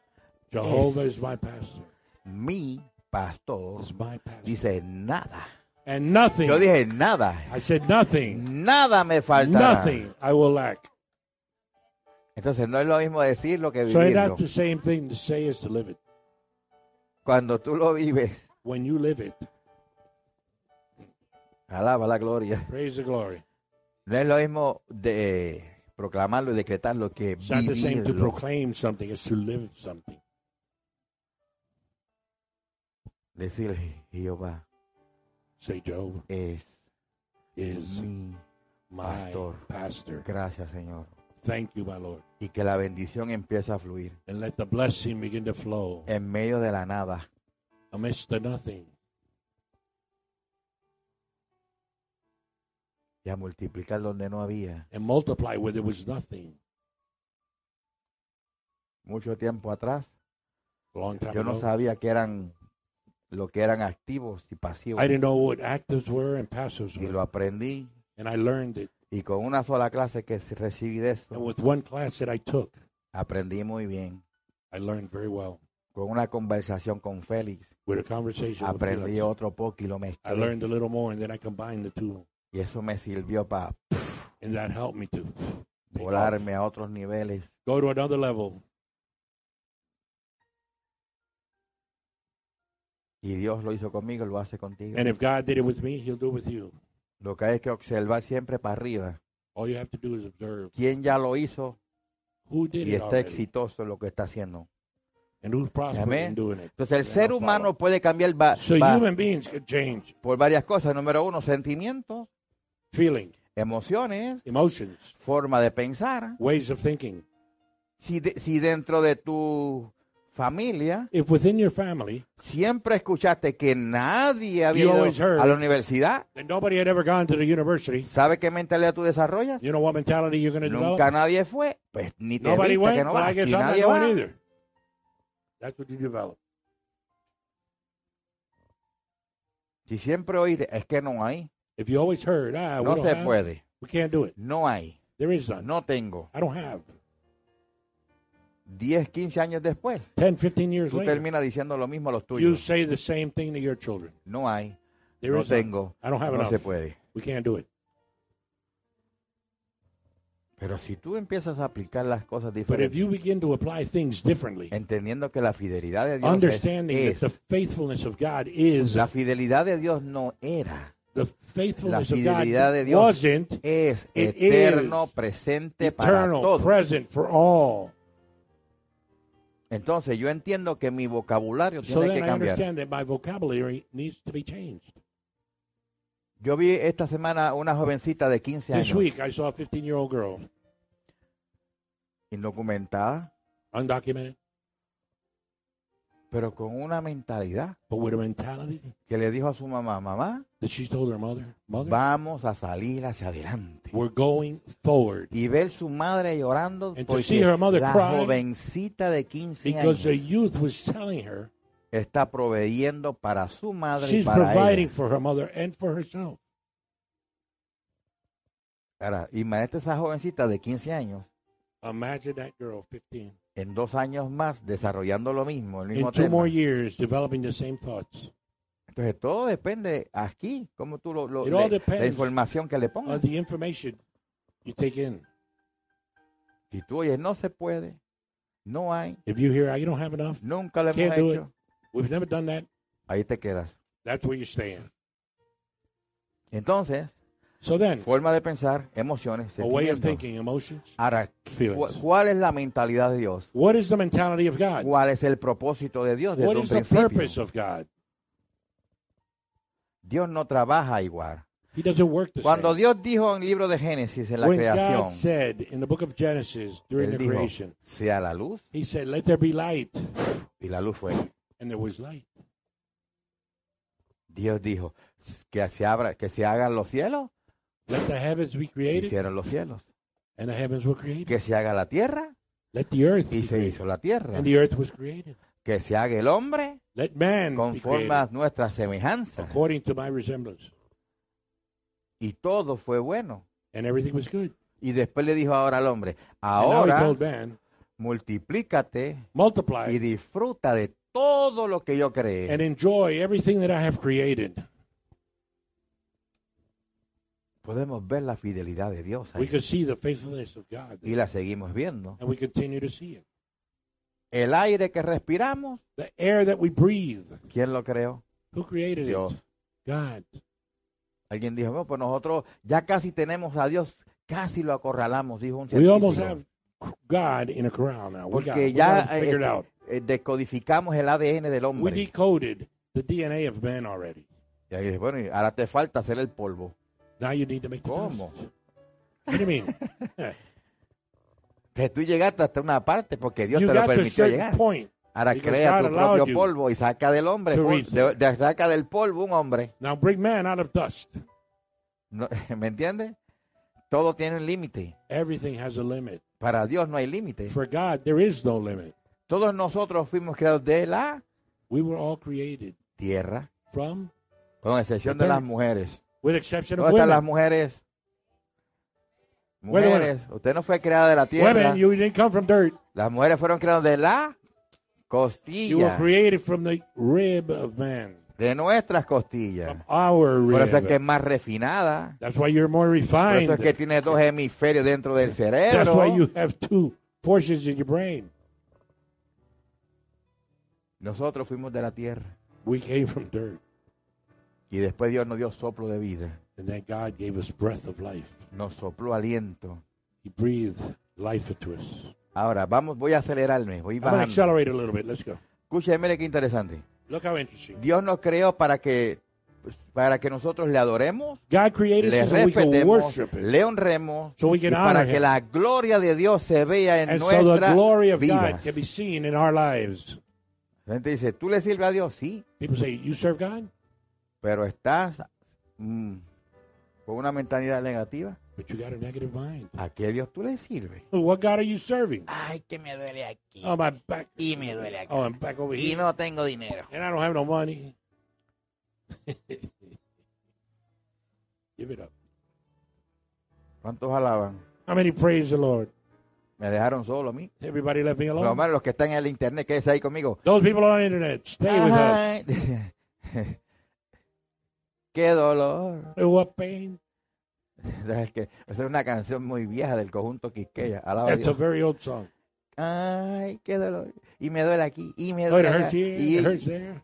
Jehovah is my pastor. mi pastor, Is my pastor. dice nada. And nothing. Yo dije nada. I said nothing. Nada me faltará. Nothing I will lack. Entonces no es lo mismo decirlo que So it's vivirlo. not the same thing to say as to live it. Cuando tú lo vives, When you live it, alaba la gloria. praise the glory. No es lo mismo de proclamarlo y decretarlo que It's not the same to vivirlo. proclaim something as to live something. Decir Jehová Say Jehovah es is mi pastor. pastor. gracias, Señor. Thank you, my Lord. Y que la bendición empiece a fluir And let the blessing begin to flow en medio de la nada. amidst the nothing y a multiplicar donde no había. and multiply where there was nothing. Mucho tiempo atrás, long time yo no ago. sabía que eran lo que eran activos y pasivos. I didn't know what actives were and passives Y were. lo aprendí. And I learned it. Y con una sola clase que recibí de And with one class that I took, aprendí muy bien. I learned very well. Con una conversación con Félix, With a conversation with aprendí Felix, otro poco y lo I mezclé. learned a little more and then I combined the two. Y eso me sirvió para And that helped me to take off. volarme a otros niveles. go to another level. Y Dios lo hizo conmigo, lo hace contigo. And if God did it with me, He'll do it with you. Lo que hay que observar siempre para arriba. All you have to do is observe ¿Quién ya lo hizo who did y it está already exitoso en lo que está haciendo? and who's in doing it. Entonces el Then ser humano puede cambiar va- So va- human beings can change por varias cosas. Número uno, sentimientos, feeling, emociones, emotions, forma de pensar. ways of thinking. Si, de- si dentro de tu familia If within your family siempre escuchaste que nadie había You ido heard- a la universidad, that nobody had ever gone to the university, ¿sabe qué mentalidad tú desarrollas? you know what mentality you're Nunca develop? nadie fue, pues ni te Nobody went. que no well, vas. I guess nadie va, either. That's what you develop. si siempre oíste, es que no hay, If you always heard, ah, we no don't se have, puede, we can't do it. no hay, There is none. no tengo. I don't have. 10, 15 años después, 10, 15 years tú later, terminas diciendo lo mismo a los you tuyos. say the same thing to your children. No hay, There no is none. tengo, I don't have no enough. se puede. We can't do it. Pero si tú empiezas a aplicar las cosas But if diferentes, you begin to apply things differently, entendiendo que la fidelidad de Dios es, understanding es- that the faithfulness of God is la fidelidad de Dios no era, the faithfulness La of God fidelidad de Dios wasn't es It eterno, is presente para eternal, todos. present for all. Entonces yo entiendo que mi vocabulario So tiene que cambiar. Yo vi esta semana una jovencita de 15 This años, week I saw a 15 year old girl, indocumentada, undocumented, pero con una mentalidad but with a mentality que le dijo a su mamá, mamá, that she told her mother, Mother, vamos a salir hacia adelante. we're going forward. Y ver su madre llorando And to porque see her mother la jovencita de 15 Because the años youth was telling her está proveyendo para su madre y she's para providing ella. for her mother and for herself. Ahora, imagínate esa jovencita de 15 años Imagine that girl, 15, en dos años más desarrollando lo mismo, el mismo in two tema. more years developing the same thoughts. Entonces todo depende aquí, cómo tú lo, lo- It all le- la información que le on pongas. the information you take in. Si tú oyes, no se puede, no hay, If you hear, "Ah, you don't have enough, nunca lo hemos Can't do it. hecho, we've never done that, ahí te quedas. that's where you're staying. Entonces, So then, forma de pensar, emociones, a way of thinking, emotions, Ahora, Feelings. ¿cu- ¿cuál es la mentalidad de Dios? what is the mentality of God? ¿Cuál es el propósito de Dios desde What un is the purpose of God? Dios no trabaja igual. He doesn't work the Cuando same. Dios dijo en el libro de Génesis, en la When creación, God said in the book of Genesis during the dijo, creation, sea la luz, He said, "Let there be light," y la luz fue. and there was light. Dios dijo, que se, abra, que se hagan los cielos, Let the heavens be created, hicieron los cielos. and the heavens were created. Que se haga la tierra, Let the earth y be se created, hizo la tierra. and the earth was created. Que se haga el hombre Let man conforme a nuestra semejanza. according to my resemblance, Y todo fue bueno. and everything was good. Y después le dijo ahora al hombre, ahora man, multiplícate y disfruta de todo lo que yo creé. and enjoy everything that I have created. Podemos ver la fidelidad de Dios ahí. We could see the faithfulness of God, y la seguimos viendo. and we continue to see it. El aire que respiramos, The air that we breathe, ¿quién lo creó? who created Dios. it? God. Alguien dijo, no, pues nosotros ya casi tenemos a Dios, casi lo acorralamos, dijo un We almost have God in a corral now. We got, Porque we ya got it figured eh, out. eh, decodificamos el ADN del We hombre. decoded the DNA of man already. Y ahí dice, bueno, ahora te falta hacer el polvo. Now you need to make the ¿Cómo? dust. What do you mean? Que tú llegaste hasta una parte porque Dios you te lo permitió llegar. point. Ahora because crea God tu propio polvo y saca del hombre, de- de- saca del polvo un hombre. Now bring man out of dust. No- ¿Me entiendes? Todo tiene un límite. Everything has a limit. Para Dios no hay límite. For God, there is no limit. Todos nosotros fuimos creados de la We were all created tierra, from, con excepción de las mujeres. With exception of ¿Dónde están las women. mujeres? Bueno, Mujeres, usted no fue creada de la tierra. Women, you didn't come from dirt. Las mujeres fueron creadas de la You were costilla, created from the rib of man, de nuestras costillas. from our Por eso es que es rib. más refinada. That's why you're more Por eso refined. es que tiene dos hemisferios dentro del That's cerebro. why you have two portions in your brain. Nosotros fuimos de la tierra. We came from dirt, Y después Dios nos dio soplo de vida. and then God gave us breath of life. Nos sopló aliento. He breathed life into us. Ahora, vamos, voy a acelerarme. Voy bajando. accelerate a little bit. Let's go. Escuche, mire qué interesante. Look how interesting. Dios nos creó para que, para que nosotros le adoremos, God created le us so we can respetemos, le honremos, So we y para que him. la gloria de Dios se vea en And so the nuestra glory of God vida. can be seen in our lives. La gente dice, ¿tú le sirves a Dios? Sí, People say, You serve God? Pero estás mm, con una mentalidad negativa. But you got a negative mind. ¿A qué Dios tú le sirves? What God are you serving? Ay, que me duele aquí. Oh, my back. Y me duele aquí. Oh, I'm back over Y here. no tengo dinero. And I don't have no money. Give it up. ¿Cuántos alaban? How many praise the Lord? Me dejaron solo a mí. Everybody left me alone. menos los que están en el internet, quédese ahí conmigo. Those people on the internet, stay with us. Qué dolor. Oh, What pain? Es que esa es una canción muy vieja del conjunto Quisqueya. Alaba a very old song. Ay, qué dolor. Y me duele aquí. Y me Oh, it hurts here, y it hurts there.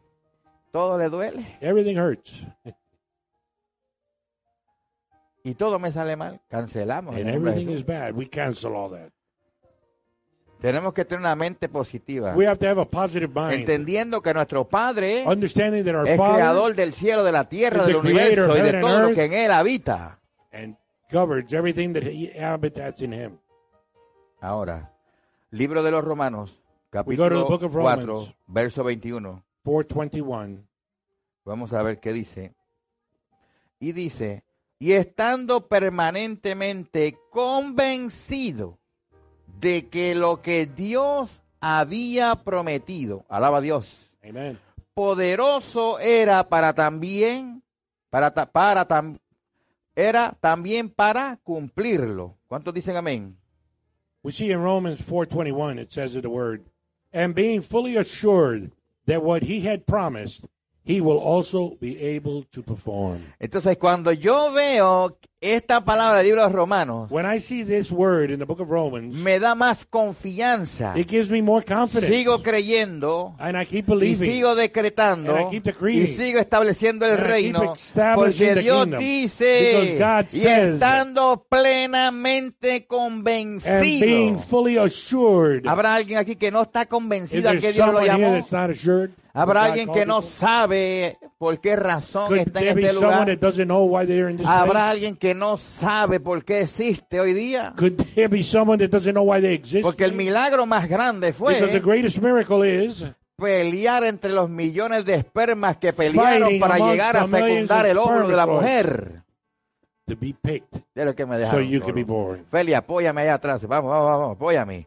todo le duele. Everything hurts. Y todo me sale mal. Cancelamos. And everything is bad. We cancel all that. Tenemos que tener una mente positiva. We have to have a positive mind. Entendiendo que nuestro Padre Understanding that our es Father creador del cielo, de la tierra, del universo y de todo lo que en él habita. and governs everything that he habitats in him. Ahora, libro de los Romanos, capítulo of 4, Romans. verso 21. 421. Vamos a ver qué dice. Y dice, y estando permanentemente convencido de que lo que Dios había prometido, alaba a Dios, Amen. poderoso era para también, para, para tam- era también para cumplirlo. ¿Cuántos dicen amén? We see in Romans 4:21 it says of the word, and being fully assured that what he had promised, he will also be able to perform. Entonces, cuando yo veo esta palabra del libro de Romanos, When I see this word in the book of Romans, me da más confianza. it gives me more confidence. Sigo creyendo and I keep y believing. sigo decretando And I keep y decreeing. sigo estableciendo el And I keep reino establishing porque the Dios kingdom. dice Because God y says- estando plenamente and being convencido. fully assured. Habrá alguien aquí que no está If convencido a there's que Dios lo someone here llamó. that's not assured, Habrá alguien que no sabe por qué razón could está en there be este someone lugar. that doesn't know why they're in this Habrá place? alguien que no sabe por qué existe hoy día. Could there be someone that doesn't know why they exist? Porque el milagro más grande because the fue greatest miracle is pelear entre los millones de espermas que pelearon para llegar a fecundar el óvulo de la mujer. to be picked De lo que me so dejaron you can solo. be born. Feli, apóyame allá atrás. Vamos, vamos, vamos, apóyame.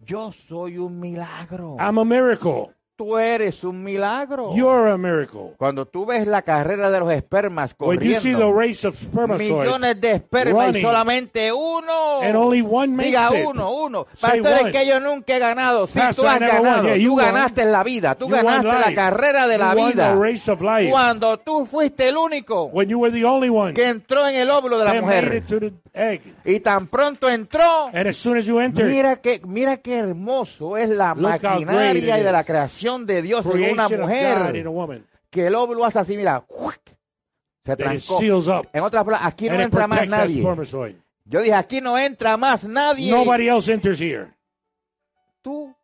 Yo soy un milagro. I'm a miracle. Tú eres un milagro. You're a miracle. Cuando tú ves la carrera de los espermas When you see the corriendo, race of spermatozoids, millones de espermas y running, solamente uno. and only one makes Diga it. uno, uno. Say Pastor, es one. que yo nunca he ganado. Sí, Pastor, tú I has never won. ganado. Yeah, tú won. ganaste en la vida. Tú You won ganaste la life. carrera de la You won vida. the race of life. Cuando tú fuiste el único when you were the only one que entró en el óvulo de la that made mujer. it to the egg. Y tan pronto entró, And as soon as you enter, mira que, mira qué hermoso es la Look how great maquinaria y de la is. Creación de Dios en una mujer. Que el óvulo hace así, mira, se trancó. En otras palabras, aquí no entra más nadie. Yo dije, aquí no entra más nadie. Nobody else enters here. Tú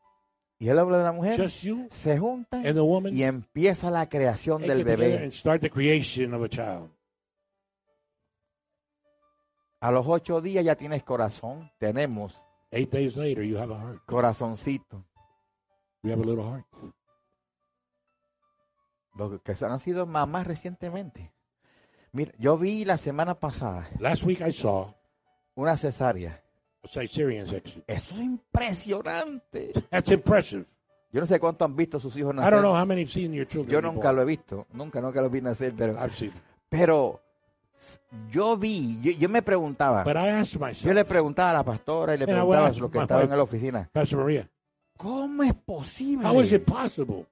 y el óvulo de la mujer se juntan y empieza la creación del bebé. A los ocho días ya tienes corazón. Tenemos Eight days later, you have a heart. corazoncito. You have a little heart. Los que han sido mamás recientemente. Mira, yo vi la semana pasada Last week I saw una cesárea. a Caesarean section. Eso es impresionante. That's impressive. Yo no sé cuánto han visto sus hijos I nacer. don't know how many have seen your children. Yo nunca born. lo he visto. Nunca, nunca lo vi nacer. Pero, I've seen. pero yo vi, yo, yo me preguntaba. But I asked Yo myself, le preguntaba a la pastora y le I preguntaba los que wife. en la oficina. Pastor Maria, ¿Cómo es posible? how is it possible?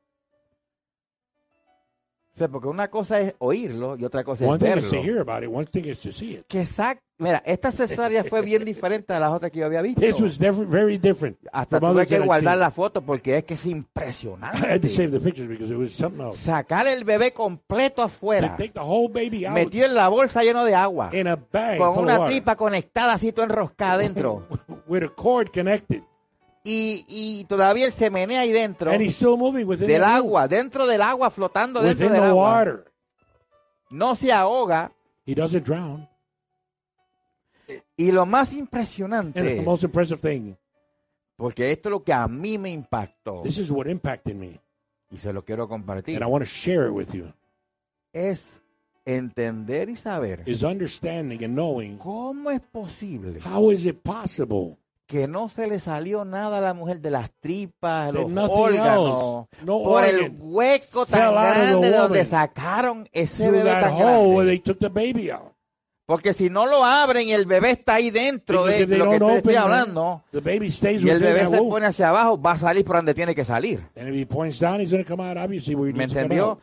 O sea, porque una cosa es oírlo y otra cosa One es thing is verlo. to hear about it. One thing is to see it. Que exact- Mira, esta cesárea fue bien diferente a las otras que yo había visto. This was different, very different Hasta from tuve others que that I'd guardar seen. la foto porque es que es I had to impresionante. save the pictures because it was something else. Sacar el bebé completo To afuera, take the whole baby out metido en la bolsa lleno de agua, in a bag con una water tripa conectada así todo enroscada adentro. with a cord connected, y, y todavía él se menea ahí dentro and he's still moving within del the agua, dentro del agua, flotando dentro del the agua. water. No se ahoga. He doesn't drown. Y lo más And the impresionante, most impressive thing, porque esto es lo que a mí me impactó this is what impacted me, y se lo quiero compartir, and I want to share it with you, es entender y saber is understanding and knowing cómo es posible how is it possible que no se le salió nada a la mujer de las tripas, los órganos, no por el hueco tan grande de donde sacaron ese bebé tan grande. Porque si no lo abren el bebé está ahí dentro de lo que te estoy hablando, the baby stays y el bebé se pone hacia abajo, va a salir por donde tiene que salir. ¿Me entendió?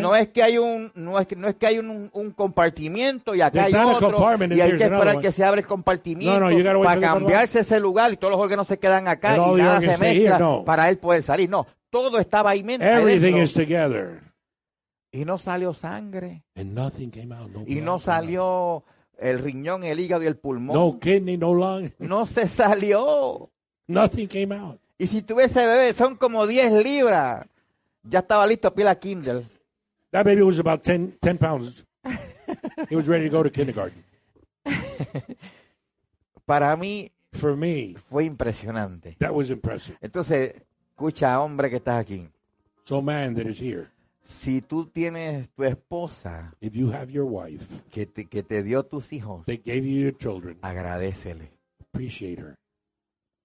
no es que hay un no es que no es que hay un, un compartimiento y acá There's hay otro y hay que esperar que se abra el compartimiento No, no, para cambiarse ese lugar y todos los órganos se quedan acá And y nada se mezcla here, no. para él poder salir. No, todo estaba ahí men- ahí Everything is together. Y no salió sangre And nothing came out. No y no salió el riñón, el hígado y el pulmón. No kidney, no lung. No se salió. Nothing came out. Y si tuviese bebé, son como 10 libras. Ya estaba listo pila Kindle. That baby was about 10, 10 pounds. he was ready to go to kindergarten. Para mí For me, fue impresionante. that was impressive. Entonces, escucha, hombre que estás aquí. So, man that is here, Si tú tienes tu esposa if you have your wife que te, que te dio tus hijos, that gave you your children, agradecele. appreciate her.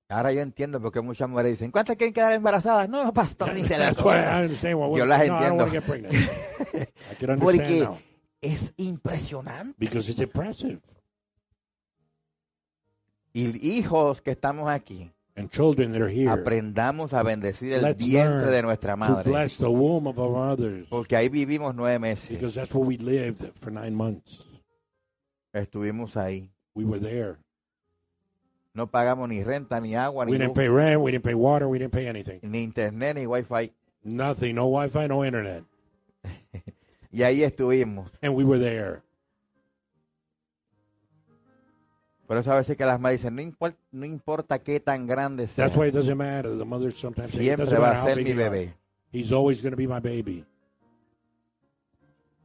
Ahora yo entiendo porque muchas mujeres dicen, ¿cuántas quieren quedar embarazadas? No, pastor, ni se las Yo las no, entiendo. understand Porque now. es impresionante. Because it's impressive. Y hijos que estamos aquí, and children that are here. aprendamos a bendecir el Let's vientre de nuestra to bless the womb of our mothers Porque ahí vivimos nueve meses. because that's where we lived for nine months. Estuvimos ahí. We were there. No pagamos ni renta, ni agua, ni, We didn't luz, pay rent. We didn't pay water. We didn't pay anything. ni internet, ni wifi. Nothing. No Wi-Fi. No internet. Y ahí estuvimos. And we were there. Por eso a veces que las madres dicen, no importa, no importa qué tan grande sea, That's why it doesn't matter. The mothers sometimes say siempre doesn't va a ser mi bebé. He's always going to be my baby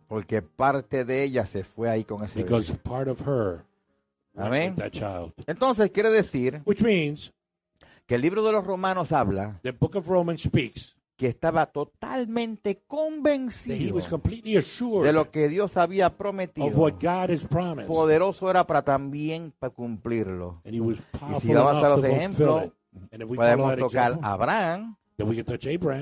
Porque parte de ella se fue ahí con ese bebé. because part of her Amén. that child. Entonces quiere decir Which means que el libro de los romanos habla the book of Romans speaks que estaba totalmente convencido was completely assured de lo que Dios había of prometido. what God has promised. Poderoso era para también para cumplirlo. Y si vamos a los ejemplos, podemos tocar a Abraham.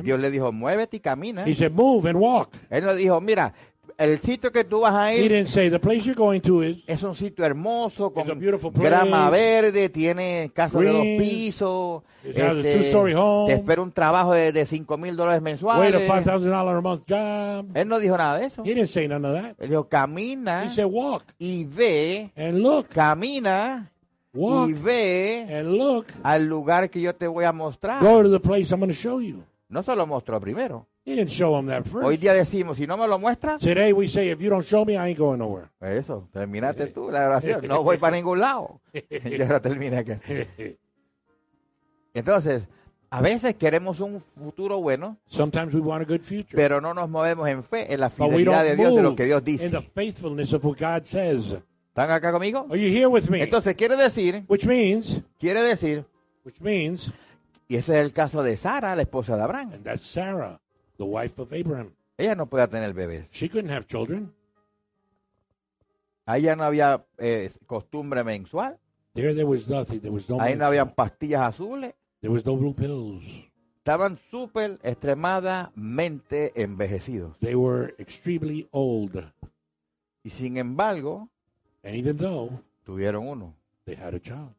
Dios le dijo, muévete y camina. He said, move and walk. Él nos dijo, mira, el sitio que tú vas a He ir didn't say, the place you're going to is es un sitio hermoso con It's a beautiful place. grama verde, tiene casa de dos Green. pisos, It has a este, two-story home. te espera un trabajo de, de 5 mil dólares wait a mensuales. $5,000 a month job. Él no dijo nada de eso. He didn't say none of that. Él dijo, camina He said, walk y ve, and look, camina walk y ve and look. al lugar que yo te voy a mostrar. Go to the place I'm going to show you. No se lo mostró primero. He didn't show him that Hoy first. día decimos, si no me lo muestras, Today we say, if you don't show me, I ain't going nowhere. eso, terminaste tú la oración. No voy para ningún lado. Y ahora termina acá. Entonces, a veces queremos un futuro bueno, Sometimes we want a good future. pero no nos movemos en fe, en la But we fidelidad de Dios, de lo move que Dios in dice. the faithfulness of what God says. ¿Están acá conmigo? Are you here with me? Entonces, quiere decir, Which means, quiere decir, which means, y ese es el caso de Sara, la esposa de Abraham. and that's Sarah, the wife of Abraham. Ella no podía tener bebés. She couldn't have children. Ahí ya no había eh, costumbre mensual. There, there was nothing. There was no. Ahí no habían pastillas azules. There was no blue pills. Estaban súper, extremadamente envejecidos. They were extremely old, Y sin embargo, and even though tuvieron uno. they had a child,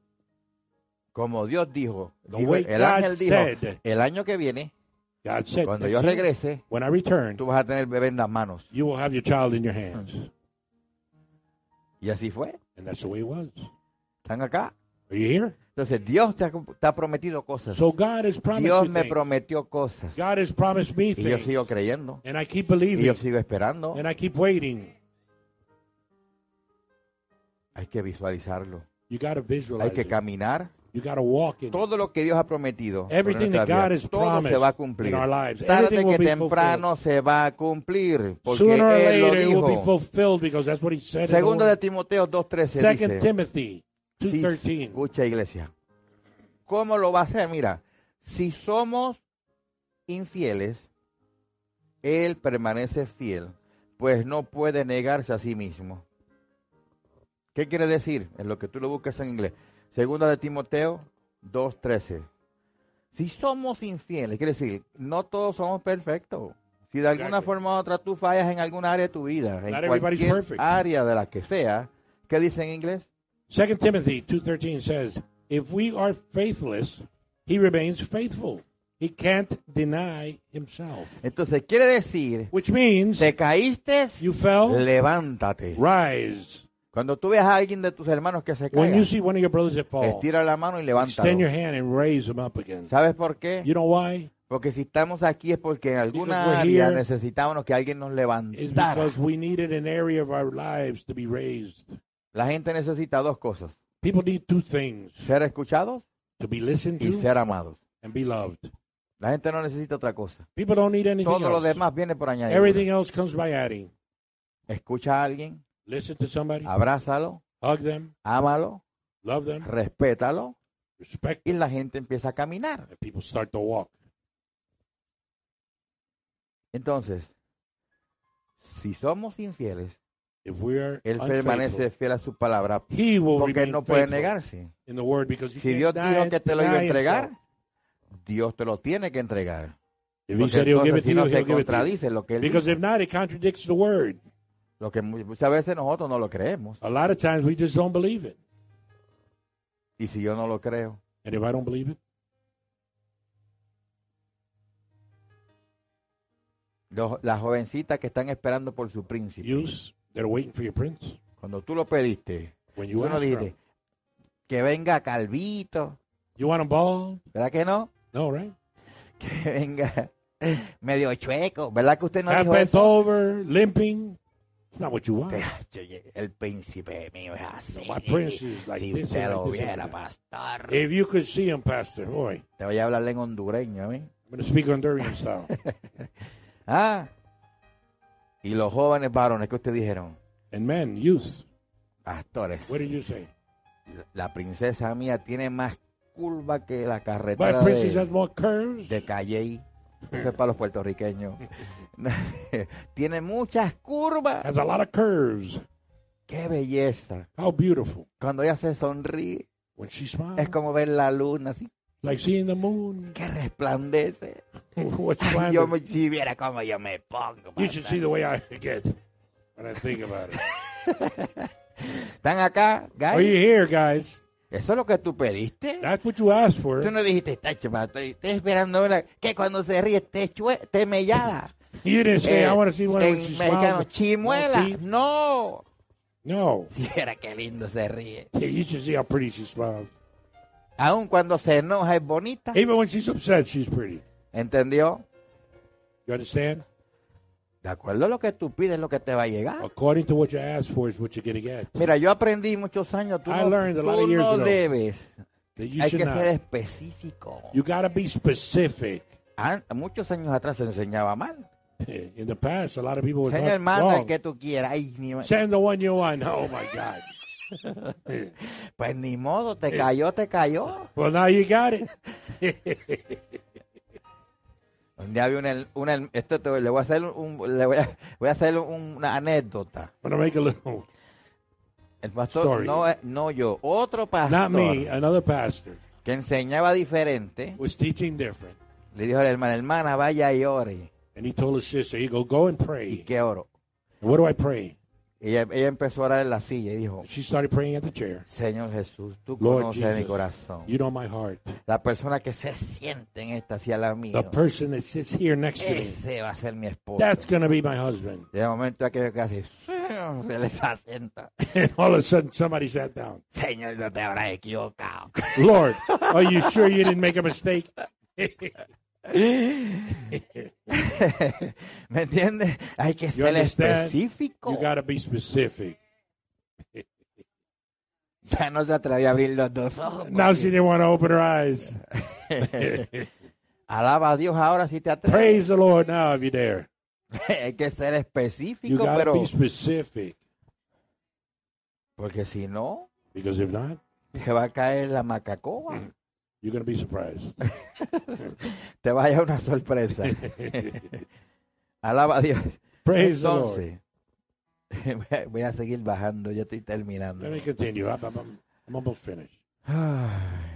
Como Dios dijo, The dijo- way el God ángel dijo, said. el año que viene, God said, cuando "Next yo regrese, when I return, tú vas a tener el bebé en las manos. you will have your child in your hands." Y así fue. And that's the way it was. ¿Están acá? Are you here? Entonces, Dios te ha, te ha prometido cosas. So God has promised Dios me things. prometió cosas. God has promised me Y yo things, sigo creyendo. and I keep Y believing, yo sigo esperando. and I keep waiting. Hay que visualizarlo. You got to Hay visualize que caminar. You walk in. Todo lo que Dios ha prometido. Everything that God has todo se promised va a cumplir. in our lives, Tarde que temprano se va a cumplir. Porque Sooner or Él later, it will be fulfilled because that's what He said. Segundo de. Timoteo 2.13 Second dice. Timothy Sí, 2.13. escucha iglesia. ¿Cómo lo va a hacer? Mira, si somos infieles, Él permanece fiel, pues no puede negarse a sí mismo. ¿Qué quiere decir? En lo que tú lo buscas en inglés. Segunda de Timoteo 2.13. Si somos infieles, quiere decir, no todos somos perfectos. Si de alguna Exactly. forma u otra tú fallas en alguna área de tu vida, en Not cualquier área de la que sea, ¿qué dice en inglés? Second Timothy 2.13 says, If we are faithless, He remains faithful. He can't deny Himself. Entonces quiere decir, Which means te caíste, you fell, levántate. rise. Cuando tú veas a alguien de tus hermanos que se When caiga, you see one of your brothers that fall, estira la mano y extend your levántalo. hand and raise them up again. ¿Sabes por qué? You know why? Porque si estamos aquí es porque en alguna we're área here. necesitábamos que alguien nos It's levantara. because we needed an area of our lives to be raised. La gente necesita dos cosas, People need two things ser escuchados to be listened y to ser amados. and be loved. La gente no necesita otra cosa. People don't need anything Todo lo else. demás viene por añadir. Everything else comes by adding. Escucha a alguien, Listen to somebody, abrázalo, hug them, ámalo, love them, respétalo respect y la gente empieza a caminar. and people start to walk. Entonces, si somos infieles, If we are Él permanece fiel a su palabra He will porque Él no puede negarse. in the word because he Si Dios dijo que te lo iba a entregar, himself. Dios te lo tiene que entregar. If he Porque said he'll give it to si you, no he'll se give it to you. contradice lo que Él Because dice. if not, it contradicts the word. Lo que muchas pues, veces nosotros no lo creemos. A lot of times we just don't believe it. Y si yo no lo creo. And if I don't believe it. Las jovencitas que están esperando por su príncipe. Youth, they're waiting for your prince. Cuando tú lo pediste. When you tú no dijiste, que venga calvito. You want him bald? ¿Verdad que no? No, right? Que venga medio chueco. ¿Verdad que usted no Half dijo eso? over, limping. It's not what you want. El príncipe mío es así. My prince is like si this usted lo like viera, pastor. If you could see him, Pastor, boy, Te voy a hablarle en hondureño, ¿a mí? I'm going to speak Honduran style. Ah. Y los jóvenes varones, ¿qué ustedes dijeron? and men, youth, Pastores. what did you say? La princesa mía tiene más curva que la My carretera has de, more curves. de Calley. Eso es para los puertorriqueños. tiene muchas curvas. Has a lot of curves. ¡Qué belleza! How beautiful. Cuando ella se sonríe, When she smiles, es como ver la luna así, like seeing the moon. que resplandece. What's yo me- si viera cómo yo me pongo. You should see the way I get when I think about it. ¿Están acá, Are you guys? here, guys? ¿Eso es lo que tú pediste? That's what you asked for. Tú no dijiste, tacho, ma, estoy, esperando que cuando se ríe esté, esté mellada. You didn't say, I want to see one en when she mexicano, smiles. chimuela. No. No. Era que lindo se ríe. Yeah, you should see how pretty she smiles. Aun cuando se enoja es bonita. Even when she's upset, she's pretty. ¿Entendió? You understand? De acuerdo a lo que tú pides, lo que te va a llegar. According to what you ask for is what you're going to get. Mira, yo aprendí muchos años. Tú I no, learned a lot of years no ago. debes. That you Hay should que ser not. específico. You got to be specific. An- muchos años atrás se enseñaba mal. In the past, a lot of people were Señor, manda el que tú quieras. Ay, ni- Send the one you want. Oh, my God. pues ni modo, te cayó, te cayó. well, now you got it. Un día vi una, una- esto te- le voy a hacer un, le voy a, voy a hacer un- una anécdota. I'm going to make a little. El pastor, Story. no, no yo, otro Not pastor me, another pastor que enseñaba diferente, was teaching different. le dijo a la hermana, hermana, vaya y ore. And he told his sister, he go, go and ¿Y pray. qué oro? And what do I pray? Ella, ella empezó a orar en la silla y dijo, She started praying at the chair. Señor Jesús, tú Lord conoces mi Jesus, corazón. you know my heart. La persona que se siente en esta hacia la mía, The person that sits here next to me, ese va a ser mi esposo. that's going to be my husband. De momento aquello que hace, se les asienta. And all of a sudden, somebody sat down. Señor, no te habrás equivocado. Lord, are you sure you didn't make a mistake? ¿Me entiendes? Hay que You ser understand? específico. You got to be specific. Ya no se atrevía a abrir los dos ojos. Now she didn't want to open her eyes. Alaba a Dios ahora si te atreves. Praise the Lord now if you're there. Hay que ser You específico, got to pero be specific porque si no, because if not, te va a caer la macacoa. You're to be surprised. Te vaya una sorpresa. Alaba a Dios. Praise the Lord. Entonces, voy a seguir bajando, ya estoy terminando. Let me continue. I'm, I'm- I'm almost finished.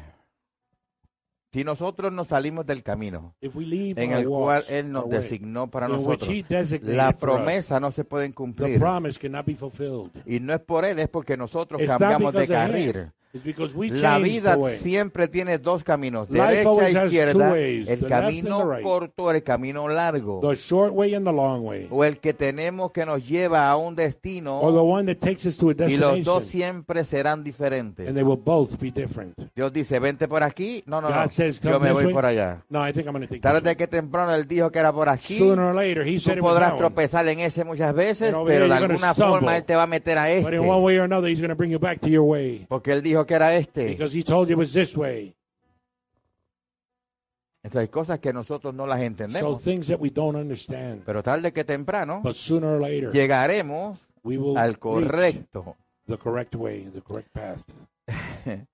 Si nosotros nos salimos del camino If we leave en el cual Él nos designó para nosotros, la promesa no se puede the cumplir. promise cannot be fulfilled. Y no es por Él, es porque nosotros cambiamos de carril. La vida siempre tiene dos caminos, derecha always e izquierda, two ways, el camino right. corto, el camino largo, The short way and the long way. o el que tenemos que nos lleva a un destino, Or the one that takes us to a y los dos destination. siempre serán diferentes. And they will both be different. Dios dice, vente por aquí, no, no, no, says, yo "Come me voy way." por allá. No, I think I'm going to take Tarde one. que temprano Él dijo que era por aquí, Sooner or later, He tú said podrás one. tropezar en ese muchas veces, pero here de alguna stumble. forma Él te va a meter a But in one este, way or another, He's going to bring you back to your way. porque Él dijo que era este. Because He told you it was this way. Entonces hay cosas que nosotros no las So entendemos, things that we don't understand. pero tarde que temprano But sooner or later, llegaremos we will al reach correcto. the correct way, the correct path.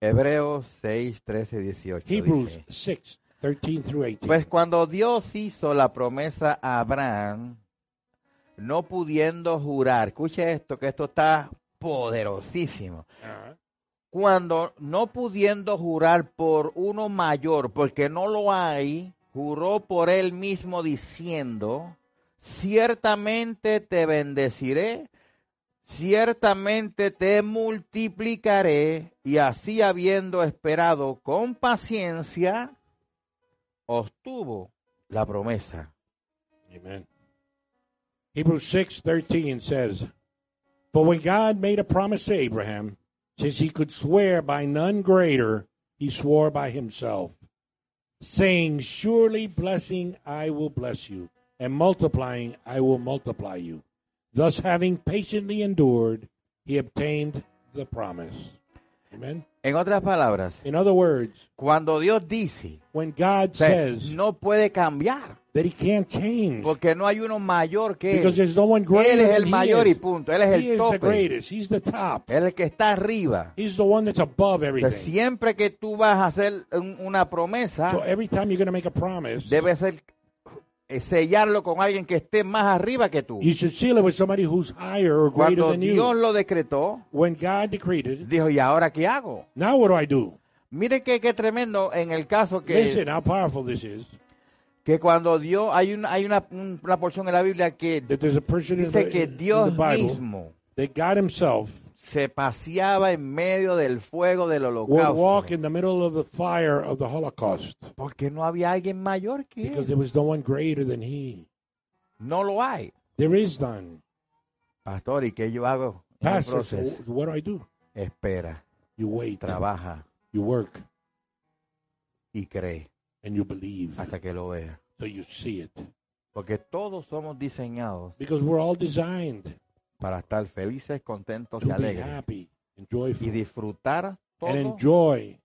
Hebreos 6, 13, 18. Hebrews dice, 6, 13 through 18. Pues cuando Dios hizo la promesa a Abraham, no pudiendo jurar, escuche esto, que esto está poderosísimo. Cuando no pudiendo jurar por uno mayor, porque no lo hay, juró por él mismo diciendo, ciertamente te bendeciré, ciertamente te multiplicaré, y así habiendo esperado con paciencia, obtuvo la promesa. Amen. Hebrews 6:13 says, "For when God made a promise to Abraham, since he could swear by none greater, he swore by himself, saying, Surely blessing I will bless you, and multiplying I will multiply you. Thus having patiently endured, he obtained the promise." Amen. En otras palabras, In other words, cuando Dios dice, when God o sea, says no puede cambiar, that he can't change porque no hay uno mayor que because él. no one greater Él es el mayor y punto. Él es He el tope. greatest. He's the top. Él es el que está arriba. He's the one that's above O sea, everything. siempre que tú vas a hacer un- una promesa, So every time you're make a promise, debe ser sellarlo con alguien que esté más arriba que tú. you should seal it with somebody who's higher or greater Cuando than Dios you. lo decretó, When God decreed it, dijo, ¿y ahora qué hago? now what do I do? Mire qué, qué tremendo en el caso que, Listen how powerful this is. que cuando Dios, hay, una, hay una, una porción en la Biblia que That there's a person in the, dice que in Dios the Bible mismo that God Himself se paseaba en medio del fuego del would walk holocausto. in the middle of the fire of the Holocaust Porque no había alguien mayor que because él. there was no one greater than He. No lo hay. There is none. Pastor, ¿y qué yo hago? en el Pastor, so proceso? what do I do? Espera, You wait, trabaja you work, y cree and you believe. hasta que lo vea. So you see it. Porque todos somos diseñados Because we're all designed para estar felices, contentos y alegres happy and y disfrutar and todo enjoy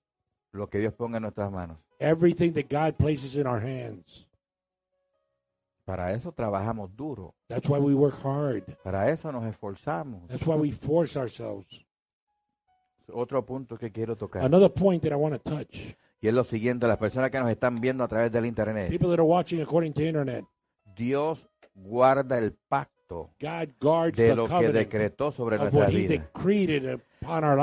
lo que Dios ponga en nuestras manos. everything that God places in our hands. Para eso trabajamos duro, That's why we work hard. para eso nos esforzamos. That's why we force ourselves. Otro punto que quiero tocar. Another point that I want to touch. Y es lo siguiente, las personas que nos están viendo a través del internet. People that are watching according to internet, Dios guarda el pacto God guards de the lo que decretó sobre nuestra vida.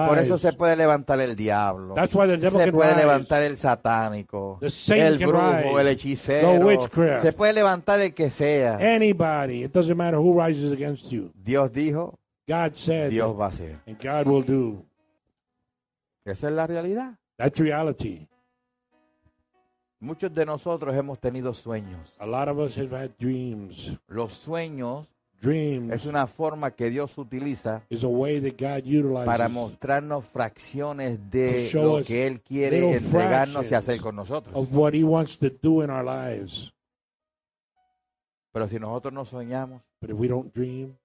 Por eso se puede levantar el diablo. That's why the devil Se can puede rise. levantar el satánico, el brujo, el hechicero. The witchcraft. Se puede levantar el que sea. Anybody, it doesn't matter who rises against you. Dios dijo, God said, Dios va a hacer. and God will do. Esa es la realidad. That's reality. Muchos de nosotros hemos tenido sueños. A lot of us have had dreams. Los sueños Dreams es una forma que Dios utiliza is a way that God utilizes para mostrarnos fracciones de lo que Él quiere entregarnos y hacer con nosotros. of what He wants to do in our lives. Pero si nosotros no soñamos, But if we don't dream,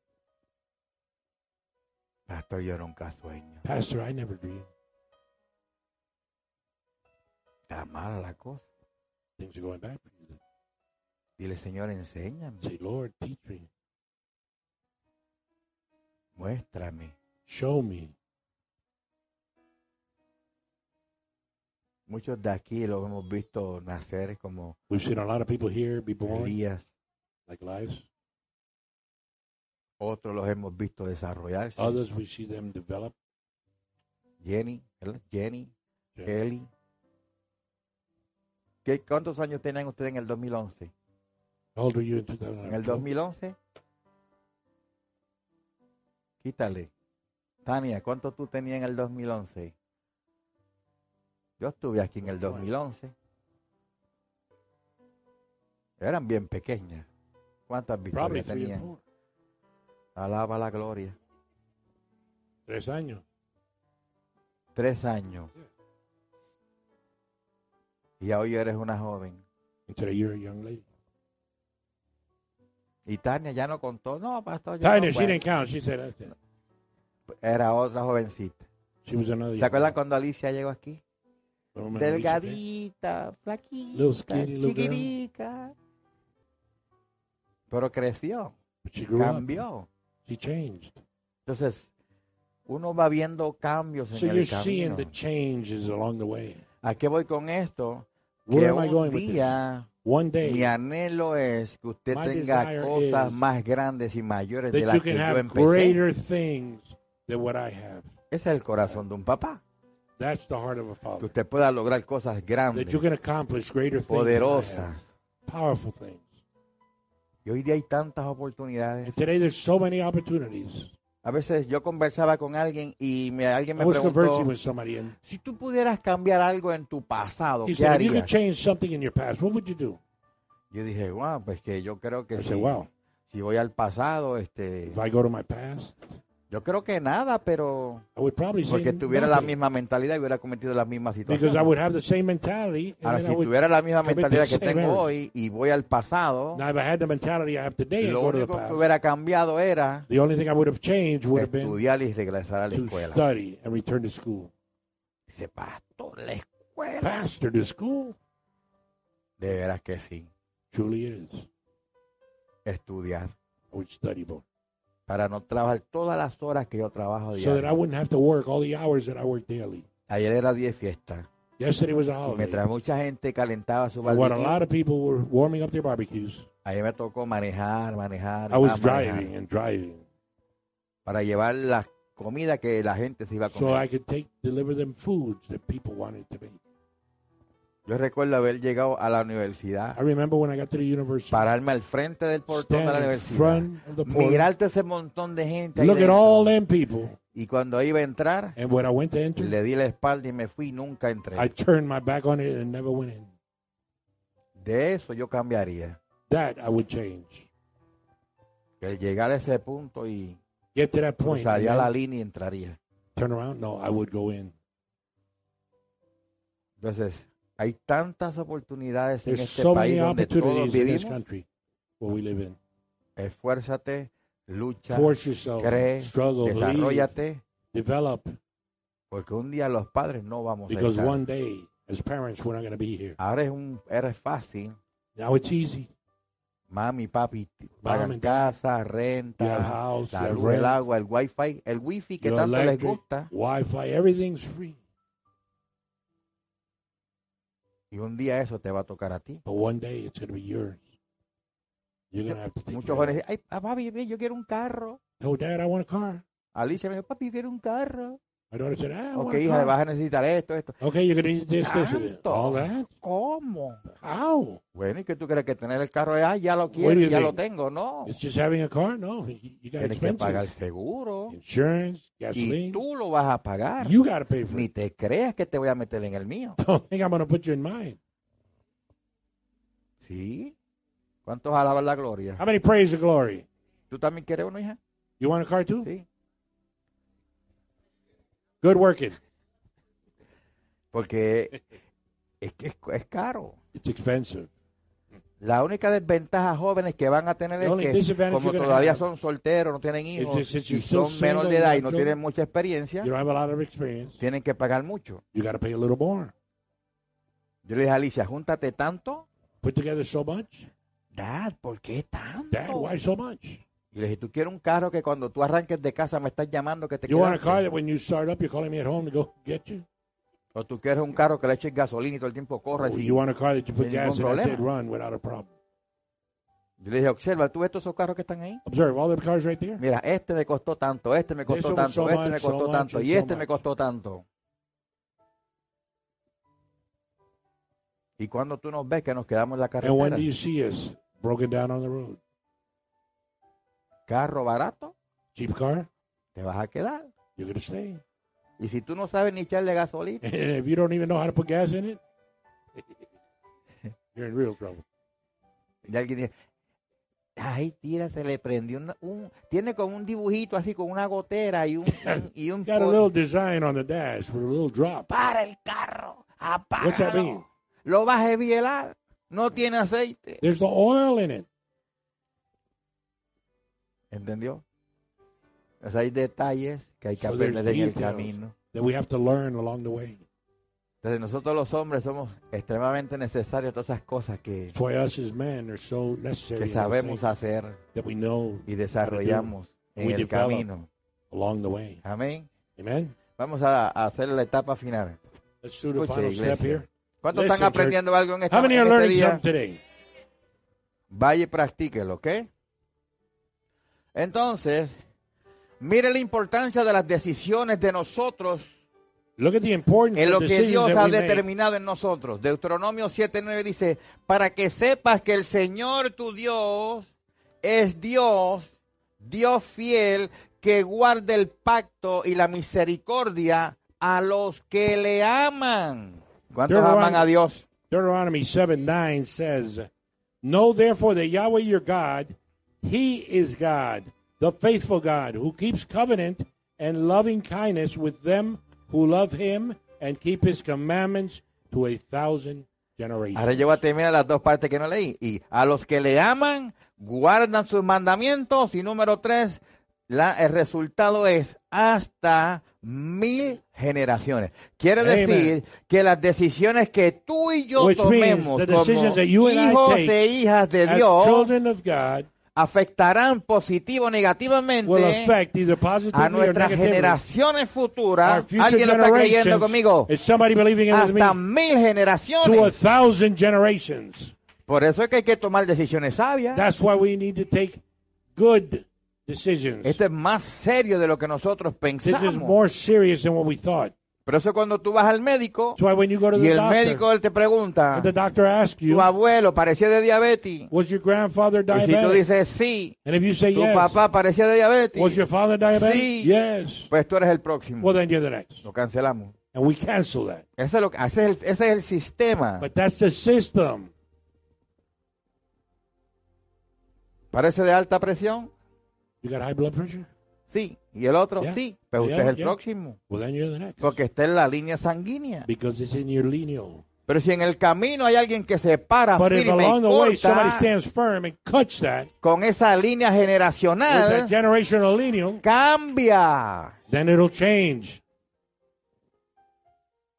Pastor, yo nunca sueño. Pastor, I never dream. Está mala la cosa. Things are going bad for you. Dile, Señor, enséñame, Say, Lord, teach me, muéstrame. show me. Muchos de aquí lo hemos visto nacer como We've seen a lot of people here be born Elías. like lives. Otros los hemos visto desarrollarse. Others we see them develop. Jenny, ¿verdad? Jenny, Yeah. Kelly. ¿Qué, ¿Cuántos años tenían ustedes en el 2011? How old were you in En el 2012? 2011. Quítale. Tania, ¿cuánto tú tenías en el 2011? Yo estuve aquí en el 2011. Eran bien pequeñas. ¿Cuántas victorias tenían? Alaba la gloria. Tres años. Tres años. Y hoy eres una joven. Young lady. Y Tania ya no contó. No, pastor. yo Tanya, no she puedo". didn't count. She said that's it. Era otra jovencita. She was another. ¿Se acuerdan cuando Alicia llegó aquí? Delgadita, flaquita, Little skinny chiquitica. Pero creció, she grew cambió. She changed. Entonces, uno va viendo cambios en So el you're camino. seeing the changes along the way. ¿A qué voy con esto? Where Que am I un going with this? día One mi day anhelo es que usted tenga cosas más grandes y mayores de las que yo empecé. greater things than what I have. Ese es el corazón de un papá. That's the heart of a Que father. usted pueda lograr cosas grandes, That you can accomplish greater things. than I poderosas. Powerful things. Y hoy día hay tantas oportunidades. And today there's so many opportunities. A veces yo conversaba con alguien y me, alguien I me conversing preguntó, with somebody and si tú pudieras cambiar algo en tu pasado, he ¿qué said, if you could harías? change something in your past, what would you do? Yo dije, wow, pues que yo creo que I si, said, wow, si voy al pasado, este, if I go to my past, yo creo que nada, pero porque tuviera la nothing. misma mentalidad y hubiera cometido la misma because I situación. would have the same mentality. And Ahora, si tuviera la misma the mentalidad que tengo error. hoy y voy al pasado, the today lo the único que hubiera cambiado era the estudiar y regresar a la escuela. study and return to school. Dice, pastor, la escuela. Pastor to school? De veras que sí, Truly is. estudiar. I would study more. Para no trabajar todas las horas que yo trabajo So that I diario. wouldn't have to work all the hours that I work daily. Ayer era día de fiesta. Yesterday was a Y holiday. mientras mucha gente calentaba su And a barbecue, lot of people were warming up their barbecues. ayer me tocó manejar, manejar, I was manejar, driving and driving. para llevar la comida que la gente se iba a So comer. I could take, deliver them foods that people wanted to make. Yo recuerdo haber llegado a la universidad, I remember when I got to the university, pararme al frente del portón de la universidad, mirar todo ese montón de gente look at all them people. y cuando iba a entrar, And when I went to enter, le di la espalda y me fui y nunca entré. I turned my back on it and never went in. De eso yo cambiaría. That I would change. El llegar a ese punto y Get to that point. cruzaría la línea y entraría. turn around? No, I would go in. Entonces, hay tantas oportunidades en There's este so país donde todos vivimos. country where we live in. Esfuérzate, lucha, Force yourself, cree, struggle, desarrollate, develop, porque un día los padres no vamos a because estar. one day, as parents, we're not going to be here. Ahora es un eres fácil. Now it's easy. Mami, papi, pagan casa, renta, house, you la luz, el rent, agua, el wifi, el wifi que your tanto les gusta. Wi-Fi, everything's free. Y un día eso te va a tocar a ti. But one day it's going to be yours. You're going to have to take Muchos jóvenes of dicen, ay, ah, papi, yo quiero un carro. Oh, Dad, I want a car. Alicia me dijo, papi, yo quiero un carro. Said, ah, Ok, hija, vas a necesitar esto, esto. Okay, you're going to need this, this, and this. Tanto. All that? ¿Cómo? How? Bueno, ¿y qué tú crees que tener el carro ah, ya lo quiero, ya lo think? tengo? No. It's just having a car? No, you, you got Tienes que pagar expenses. seguro. Insurance, Y gasoline. tú lo vas a pagar. You got to pay for Ni te creas que te voy a meter en el mío. Don't think I'm going to put you in mine. ¿Sí? ¿Cuántos alaban la gloria? How many praise the glory? ¿Tú también quieres uno, hija? You want a car too? Sí. Good working. Porque es que es, es caro. It's expensive. La única desventaja jóvenes que van a tener es que como todavía son solteros, no tienen hijos, y you're still son menor de edad y no tienen mucha experiencia, You don't have a lot of experience. tienen que pagar mucho. You pay a little more. Yo le dije a Alicia, júntate tanto. Put together so much. Dad, ¿por qué tanto? Dad, why so much? Y le dije, tú quieres un carro que cuando tú arranques de casa me estás llamando que te You want a quedaste? car that when you start up, you're calling me at home to go get you? O tú quieres un carro que le eches gasolina y todo el tiempo corra. Or you want a car that you put sin gas in ningún and it problema. run without a problem? Yo le dije, observa, ¿tú ves todos esos carros que están ahí? Observe all the cars right there. Mira, este me costó tanto, este me costó one tanto, so este much, me so costó much, tanto and y so este me much. costó tanto. Y cuando tú nos ves que nos quedamos en la And when carretera, do you see us broken down on the road? Carro barato, Cheap car, te vas a quedar. you're to stay. Y si tú no sabes ni echarle gasolina, And if you don't even know how to put gas in it, you're in real trouble. y alguien dice, ay, tira, se le prendió una- un, tiene como un dibujito así con una gotera y un, un- y un Got a little design on the dash with a little drop. para el carro, What's that mean? apágalo. Lo vas a evielar, no tiene aceite. There's the oil in it. ¿Entendió? Pues hay detalles que hay que So aprender en el camino. that we have to learn along the way. Entonces nosotros los hombres somos extremadamente necesarios todas esas cosas que, us as men are so necessary que sabemos hacer that we know y desarrollamos en We el camino. along the way. Amén. Amen. Vamos a, a hacer la etapa final. Let's do the Escuche, final step here. ¿Cuántos Listen, están aprendiendo algo en, esta, How many en are este learning día? today? Vaya y practíquelo, ¿ok? Entonces, mire la importancia de las decisiones de nosotros Look at the importance en lo of que Dios ha determinado en nosotros. Deuteronomio 7:9 dice, para que sepas que el Señor tu Dios es Dios, Dios fiel, que guarda el pacto y la misericordia a los que le aman. ¿Cuántos aman a Dios? Deuteronomy 7 9 says, Know therefore that Yahweh your God, He is God, the faithful God, who keeps covenant and loving kindness with them who love Him and keep His commandments to a thousand generations. Ahora yo voy a terminar las dos partes que no leí. Y a los que le aman, guardan sus mandamientos. Y número tres, la, el resultado es hasta mil generaciones. Quiere Amen. decir que las decisiones que tú y yo Which tomemos como hijos e hijas de Dios children of God, afectarán positivo o negativamente a nuestras generaciones futuras. Alguien lo está creyendo conmigo. Hasta mil generaciones. Por eso es que hay que tomar decisiones sabias. That's why we need to take good decisions. Esto es más serio de lo que nosotros This is pensamos. more serious than what we thought. Por eso cuando tú vas al médico why when you go to y the el doctor, médico él te pregunta, the doctor asks you, tu abuelo parecía de diabetes. was your grandfather Y si tú diabetic? dices sí, And if you say tu yes, papá parecía de diabetes, was your father diabetic? Sí. Yes. pues tú eres el próximo. Well, then you're the next. Lo cancelamos. And we cancel that. Ese es, lo ese es el, ese es el sistema. But that's the system. ¿Parece de alta presión? You got high blood pressure? Sí. ¿Y el otro? Yeah. Sí. Pero Yeah, usted es el próximo. Well, then you're the next. Porque está en la línea sanguínea. Because it's in your lineal. Pero si en el camino hay alguien que se para But firme y along the way somebody corta stands firm and cuts that con esa línea generacional, generational lineal, cambia. then it'll change.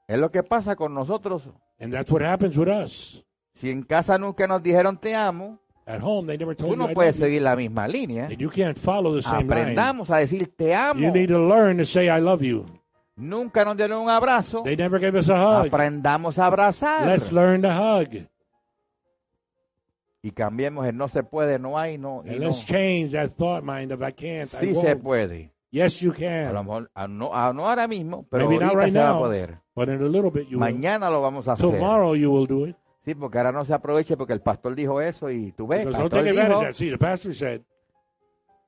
Es lo que pasa con nosotros. And that's what happens with us. Si en casa nunca nos dijeron te amo, At home, they never told tú you no I puedes seguir la misma línea. And you can't follow the same line. Aprendamos a decir te amo. You need to learn to say I love you. Nunca nos dieron un abrazo. They never gave us a hug. Aprendamos a abrazar. Let's learn to hug. Y cambiemos el no se puede, no hay, no. y no. let's change that thought mind of I can't, I Sí se won't. puede. Yes, you A lo can. mejor, a no, a- no ahora mismo, pero Maybe not ahorita right se va a now, poder. but in a little bit you will. Mañana lo vamos a hacer. Tomorrow you will do it. Sí, porque ahora no se aproveche porque el pastor dijo eso y tú ves, pastor dijo. See, the pastor said,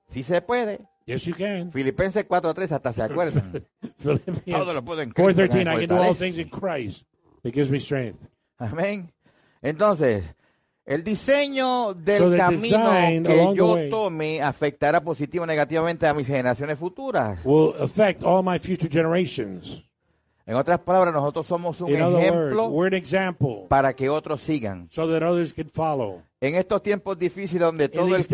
sí se puede. yes, you can. Filipenses 4.3 hasta se acuerdan. Todo lo puedo en Cristo que 4.13, me I can do all things in Christ that gives me strength. Amén. Entonces, el diseño del So camino que yo way- tome afectará positivo o negativamente a mis generaciones futuras. Will affect all my future generations. En otras palabras, nosotros somos un In other words, ejemplo para que otros sigan. so that others can follow. En estos tiempos difíciles donde todo el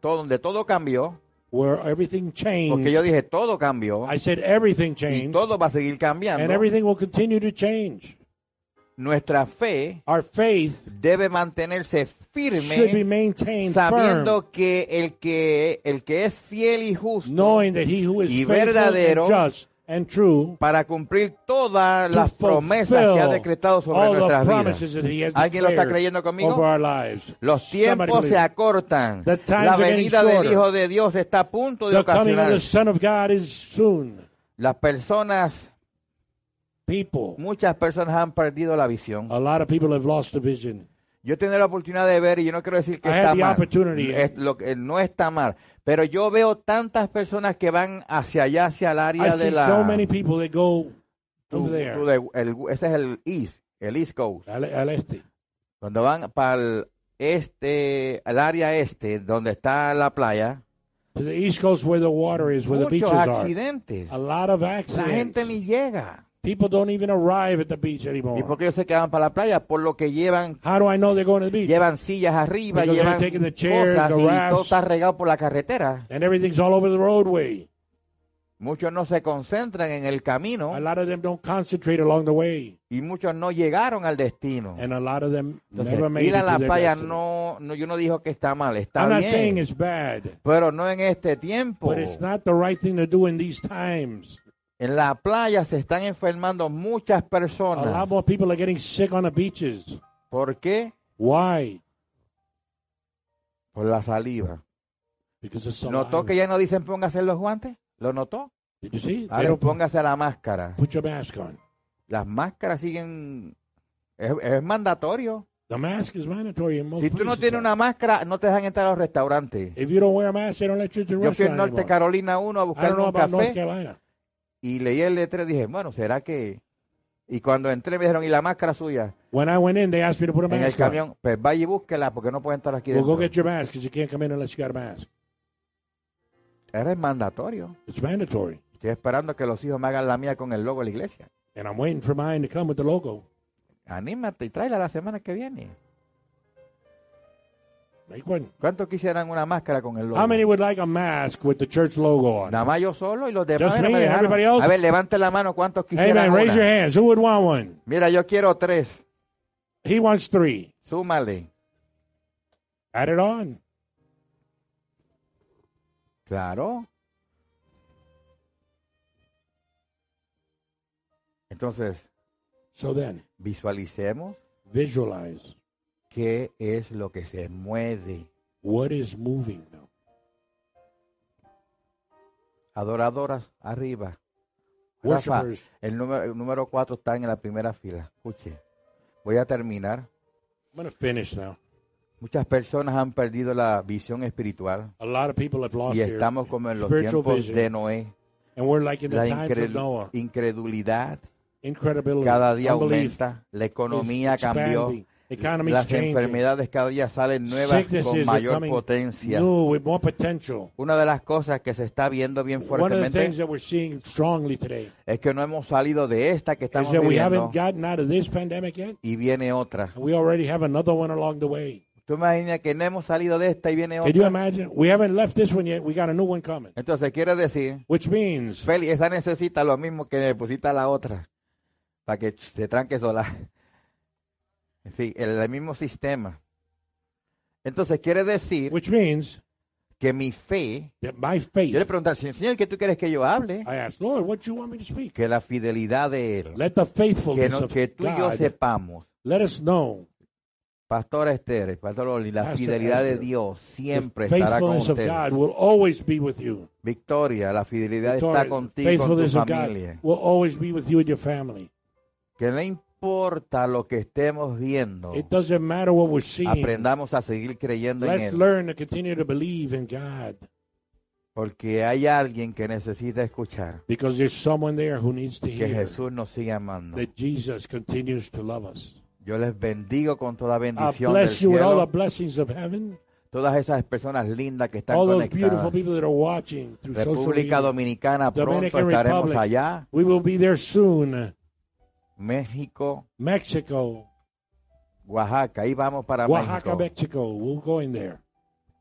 donde todo cambió, Where everything porque yo changed. dije todo cambió I said everything y changed. todo va a seguir And cambiando, everything will continue to change. nuestra fe Our faith debe mantenerse should be firme firm, sabiendo que el que el que es fiel y justo knowing that he who is y verdadero and just and true para cumplir todas to las promesas que ha decretado sobre nuestras vidas. ¿Alguien lo está creyendo conmigo? Los tiempos se acortan. La venida del. Hijo de Dios está a punto de ocasionar. the Son of God is soon. Las personas, People, muchas personas han perdido la visión. a lot of people have lost the vision. Yo he tenido la oportunidad de ver y yo no quiero decir que I está mal. Es lo no está mal. Pero yo veo tantas personas que van hacia allá, hacia el I área de see la... so many people that go tú- over there, tú de- el- ese es el East, el East Coast. al, al este. Cuando van para el este, al área este, donde está la playa, To the East Coast where the water is, where the muchos beaches are. accidentes. A lot of La gente accidents. ni llega. People don't even arrive at the beach ¿Y anymore. por qué ellos se quedan para la playa? Por lo que llevan How do I know they're going to the beach? llevan sillas arriba, Because they're llevan taking the chairs, cosas the y rafts. todo está regado por la carretera. And everything's all over the roadway. Muchos no se concentran en el camino A lot of them don't concentrate along the way. y muchos no llegaron al destino. And a lot of them Entonces, never made ir a it la playa no, no, yo no digo que está mal, está I'm not saying bien, it's bad, pero no en este tiempo. but it's not the right thing to do in these times. En la playa se están enfermando muchas A lot personas. more people are getting sick on the beaches. ¿Por qué? Why? Por la saliva. Because of some ¿Notó que ya no dicen póngase los guantes? ¿Lo notó? Did you see? Ahora póngase la máscara. put your mask on. Las máscaras siguen... Es, es mandatorio. The mask is mandatory in most Si tú no tienes una máscara, no te dejan entrar a los restaurantes. If you don't wear a mask, they don't let you to Yo fui en restaurant Norte anymore. Carolina 1 a buscar un café. Y leí el letrero y dije, bueno, ¿será que Y cuando entré me dijeron, ¿y la máscara suya? When I went in, they asked me to put a En el mask on. camión, pues vaya y búsquela porque no pueden estar aquí Well, go dentro. get your mask because you can't come in unless you got a mask. Era mandatorio. It's mandatory. Estoy esperando que los hijos me hagan la mía con el logo de la iglesia. And I'm waiting for mine to come with the logo. Anímate y tráela la semana que viene. ¿Cuántos quisieran una máscara con el logo? How many would like a mask with the church logo on? Nada más yo solo y los demás Just me, me everybody else? A ver, levante la mano cuántos quisieran Amen. Raise una? your hands. Who would want one? Mira, yo quiero tres. He wants three. Súmale. Add it on. Claro. Entonces, So then, visualicemos visualize qué es lo que se mueve. what is moving now. Adoradoras arriba. Rafa, el número, el número cuatro está en la primera fila. Escuche, voy a terminar. I'm to finish now. Muchas personas han perdido la visión espiritual A lot of people have lost y estamos como en los tiempos vision. de Noé. and we're like in the La times of incredu- Noah. incredulidad cada día unbelief aumenta, la economía cambió, expanding. Las enfermedades cada día salen nuevas con mayor potencia. Una de las cosas que se está viendo bien fuertemente es que no hemos salido de esta que estamos viviendo y viene otra. and we already have another one along the way. Tú imaginas que no hemos salido de esta y viene Can you otra. imagine? We haven't left this one yet. We got a new one coming, Entonces quiere decir, which means Feli, esa necesita lo mismo que necesita la otra para que se tranque sola. Sí, el, el mismo sistema. Entonces quiere decir which means que mi fe, that my faith. yo le pregunté al Señor, Señor, ¿qué tú quieres que yo hable? I asked, Lord, what you want me to speak? Que la fidelidad de Él, Let the que, faithfulness no- of que tú y yo God sepamos, let us know Pastor Esther, Pastor Oli, la Pastor fidelidad de Esther, Dios the siempre estará con faithfulness of ustedes. God will always be with you. Victoria, la fidelidad Victoria, está contigo con tu familia. will always be with you and your family. Que no importa lo que estemos viendo, It doesn't matter what we're seeing. aprendamos a seguir creyendo en Let's Él. learn to continue to believe in God Porque hay alguien que necesita escuchar because there's someone there who needs to que hear Jesús nos sigue amando. that Jesus continues to love us. Yo les bendigo con toda I bendición del bless you with all the cielo. blessings of heaven. Todas esas personas lindas que están All those beautiful conectadas. people that are watching through social República media. Dominicana, pronto Dominican estaremos Republic. allá. We will be there soon. México, Mexico, Oaxaca, ahí vamos para Oaxaca, México. Mexico. We're going there.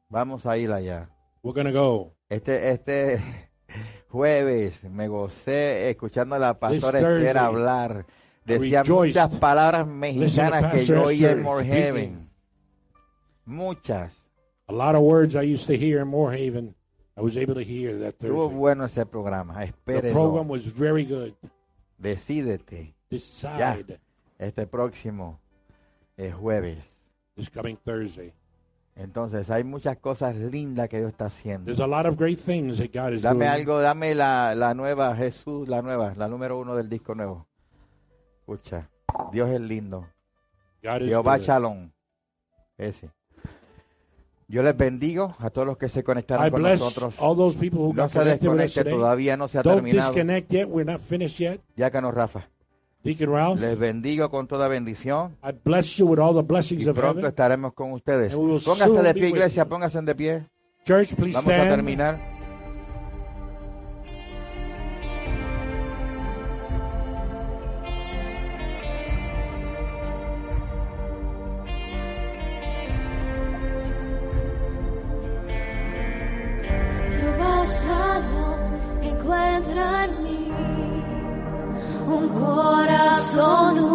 Vamos a ir allá. We're going to go. Este, este jueves me gocé escuchando a la pastora Esther hablar. Decía rejoiced. muchas palabras mexicanas que yo oía en More. Heaven. Muchas. A lot of words I used to hear in Moorhaven. I was able to hear that Estuvo Thursday. bueno ese programa. The Espérelo. program was very good. Decídete Decide este próximo eh, jueves. this coming Thursday. Entonces, hay muchas cosas lindas que Dios está haciendo. There's a lot of great things that God is Dame doing. algo, dame la, la nueva, Jesús, la nueva, la número uno del disco nuevo. Escucha, Dios es lindo. God is Jehová good. Shalom. Ese. Yo les bendigo a todos los que se conectaron I con bless nosotros. all those people who No got se desconecte, todavía no se ha Don't terminado. disconnect yet. We're not finished yet. Ya que no, Rafa. Deacon Ralph, Les bendigo con toda bendición. I bless you with all the blessings Y of pronto heaven. estaremos con ustedes. And we will Póngase soon de pie, iglesia, you. póngase de pie. Church, please Vamos a stand. terminar. Encuentra en mí un corazón justo,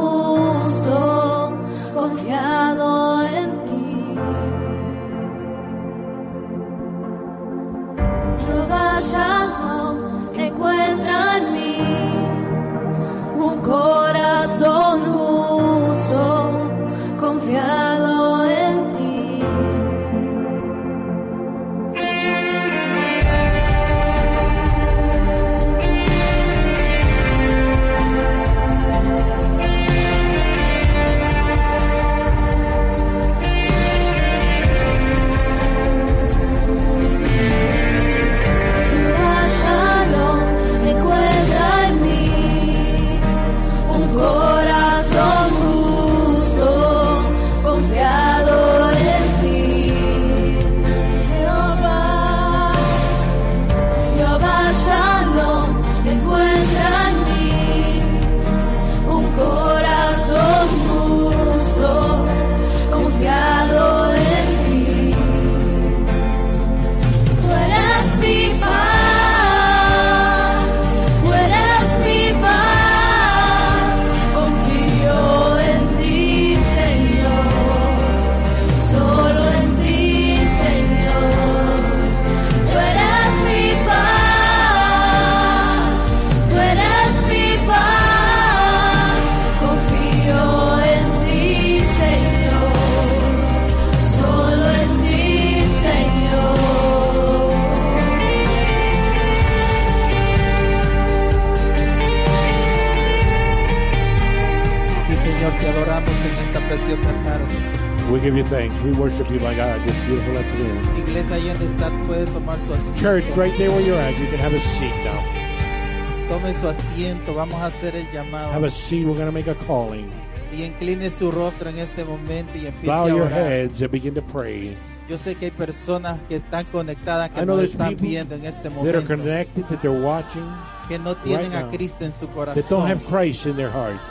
We give you thanks. We worship you, my God, this beautiful afternoon. Iglesia, ahí donde está, puede tomar su asiento. Church, right there where you're at, you can have a seat now. Tome su asiento, vamos a hacer el Have a seat. We're going to make a calling. Y incline su rostro en este momento y empiece Bow a your orar. heads and begin to pray. Yo sé que hay personas que están conectadas, que I know no there's están people viendo en este that are momento, connected, that they're watching, que no tienen right a now, Cristo en su that don't have. Christ in their hearts.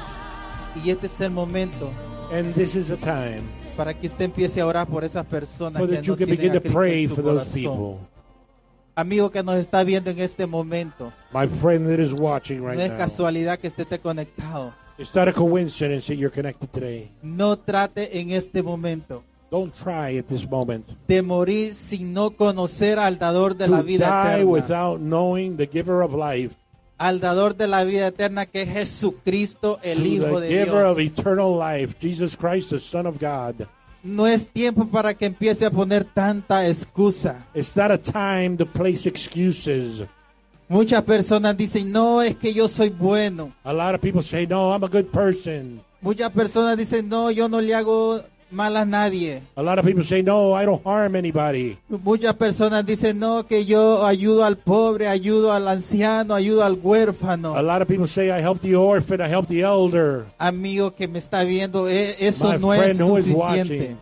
Y este es el momento And this is a time para que usted empiece a orar por esas personas so que that you no can tienen begin a to Cristo pray en su for those corazón. people. Amigo que nos está viendo en este momento, My friend that is watching right no es now. casualidad que usted esté conectado. It's not a coincidence that you're connected today. No trate en este momento Don't try at this moment de morir sin no conocer al dador de la to vida die eterna. without knowing the giver of life, Al dador de la vida eterna que es Jesucristo, el Hijo de giver of Dios. eternal life, Jesus Christ, the Son of God. No es tiempo para que empiece a poner tanta excusa. It's not a time to place excuses. Muchas personas dicen, no, es que yo soy bueno. A lot of people say, No, I'm a good person. Muchas personas dicen, no, yo no le hago mal a nadie. A lot of people say, No, I don't harm anybody. Muchas personas dicen, no, que yo ayudo al pobre, ayudo al anciano, ayudo al huérfano. A lot of people say, I help the orphan, I help the elder. Amigo que me está viendo, eso My no es friend who is suficiente.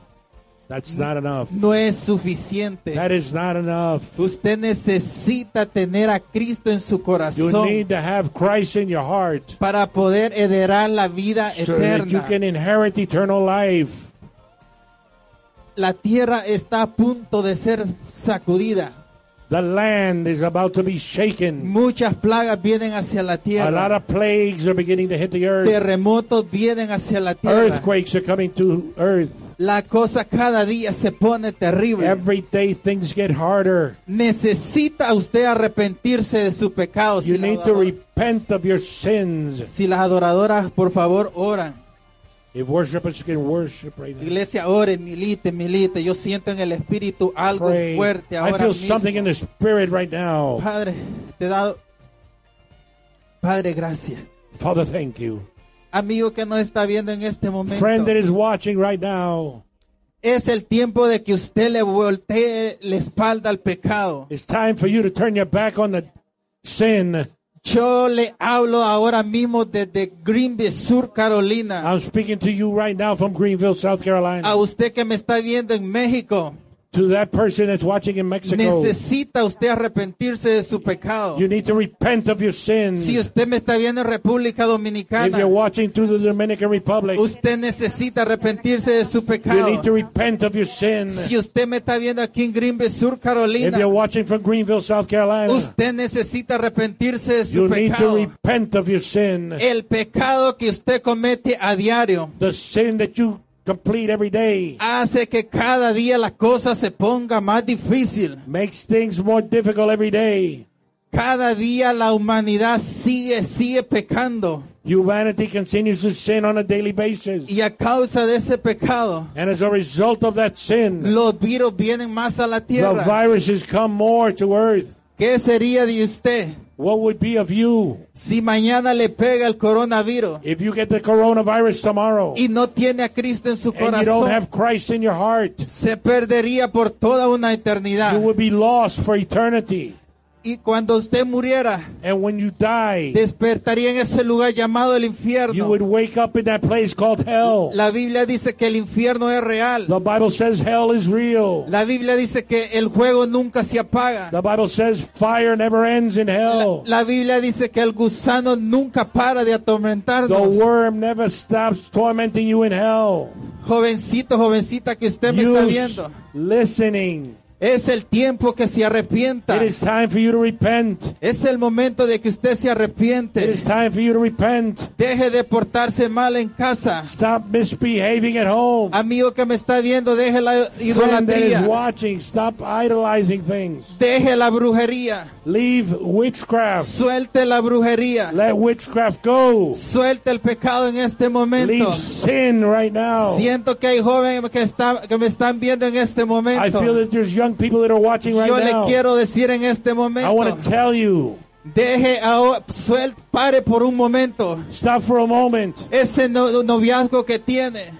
That's not enough. No es suficiente. That is not enough. Usted necesita tener a Cristo en su You need to have Christ in your heart para poder heredar la vida so that you can inherit eternal life. La tierra está a punto de ser sacudida. The land is about to be shaken. Muchas plagas vienen hacia la A lot tierra. of plagues are beginning to hit the earth. Terremotos vienen hacia la tierra. Earthquakes are coming to earth. La cosa cada día se pone terrible. Every day things get harder. Necesita usted arrepentirse de su pecado. You Si, need to repent of your sins. si las adoradoras, por favor, oran. If worshipers can worship right now, Iglesia, milite, milite. Yo siento en el espíritu algo pray. fuerte I feel mismo. something in the spirit right now. Padre, te he dado. Padre, gracias. Father, thank you. Amigo que nos está viendo en este momento. Friend that is watching right now, Es el tiempo de que usted le voltee la espalda al pecado. it's time for you to turn your back on the sin. Yo le hablo ahora mismo desde Greenville, Sur Carolina. I'm speaking to you right now from Greenville, South Carolina. A usted que me está viendo en México. To that person that's watching in Mexico, Necesita usted arrepentirse de su pecado. you need to repent of your sins. Si usted me está viendo en República If Dominicana, you're watching through the Dominican Republic, usted necesita arrepentirse de su you pecado. need to repent of your sin. Si usted me está viendo aquí en Greenville, Sur If Carolina, you're watching from Greenville, South Carolina, usted necesita arrepentirse de su you need to pecado. repent of your sin. El pecado que usted comete a diario The sin that you complete every day hace que cada día la cosa se ponga más difícil. makes things more difficult every day. Cada día la humanidad sigue, sigue pecando. Humanity continues to sin on a daily basis. Y a causa de ese pecado, And as a result of that sin, los virus vienen más a la the viruses come more to earth. ¿Qué sería de usted What would be of you si mañana le pega el coronavirus if you get the coronavirus tomorrow y no tiene a Cristo en su and you don't have Christ in your heart? Se perdería por toda una eternidad. You would be lost for eternity. Y cuando usted muriera, And when you die, despertaría en ese lugar llamado el you infierno. would wake up in that place called hell. La Biblia dice que el infierno es real. The Bible says hell is real. La Biblia dice que el juego nunca se apaga. The Bible says fire never ends in hell. La Biblia dice que el gusano nunca para de The atormentarnos. worm never stops tormenting you in hell. Jovencito, jovencita que usted me está You viendo. listening. Es el tiempo que se arrepienta. It is time for you to repent. Es el momento de que usted se It arrepiente. is time for you to repent. Deje de portarse mal en casa. Stop misbehaving at home. Amigo que me está viendo, deje la Friend that is idolatría. watching, stop idolizing things. Deje la brujería. Leave witchcraft. Suelte la brujería. Let witchcraft go. Suelte el pecado en este momento. Leave sin right now. Siento que hay jóvenes que, está- que me están viendo en este I momento. feel that there's young people that are watching right Yo le now. quiero decir en este I want momento, to tell you, deje, ahora- suel- pare por un momento stop for a moment. ese no- noviazgo que tiene.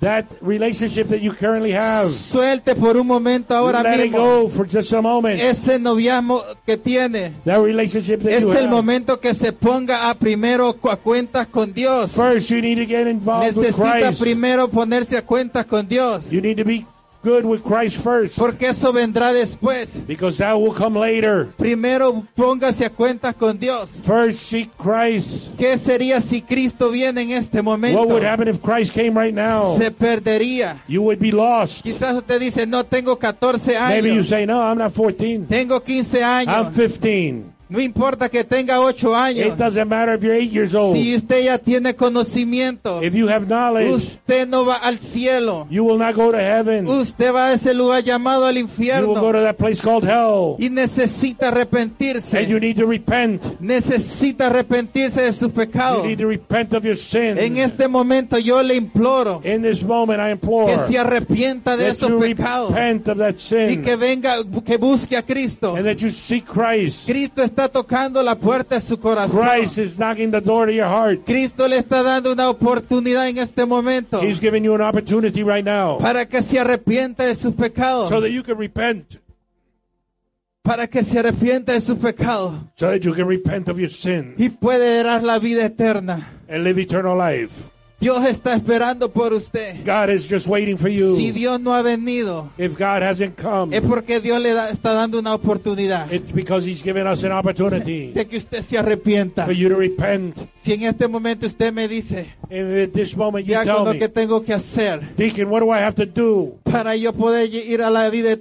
that relationship that you currently have. Suelte por un momento ahora Let it mismo go for just a moment. ese noviazgo que tiene. that relationship that Es you el have. momento que se ponga a primero a cuentas con Dios. First, you need to get involved with Necesita Christ. primero ponerse a cuentas con Dios. You need to be good with Christ first. Porque eso vendrá después. Because that will come later. Primero póngase a cuentas con Dios. First, seek Christ. ¿Qué sería si Cristo viene en este momento? What would happen if Christ came right now? Se perdería. You would be lost. Quizás usted dice, no tengo 14 Maybe you años. say, no, I'm not 14. Tengo 15 I'm años. 15. No importa que tenga 8 años. It doesn't matter if you're 8 years old. Si usted ya tiene conocimiento, If you have knowledge, usted no va al cielo. you will not go to heaven. Usted va a ese lugar llamado al You will go infierno to that place called hell. y necesita And you arrepentirse. need to repent. Necesita arrepentirse de sus You pecados. need to repent of your sin. En este momento yo le imploro In this moment, I implore que se arrepienta de esos you pecados repent of that y sin que venga, que busque a Cristo. and that you seek Christ. Cristo está tocando la puerta de su corazón. Christ is knocking the door to your heart. Cristo le está dando una oportunidad en este momento He's giving you an opportunity right now para que se arrepienta de sus pecados. so that you can repent, Para que se arrepienta de sus pecados so that you can repent of your sin y puede dar la vida eterna. and live eternal life. Dios está esperando por usted. God is just waiting for Si you. Dios no ha venido, If God hasn't come, es porque Dios le da- está dando una oportunidad it's because He's given us an opportunity de que usted se arrepienta. for you to repent. Si en este momento usted me dice, at this moment, you tell diácono, me, ¿qué tengo que hacer Deacon, what do I have to do para yo poder ir a la vida,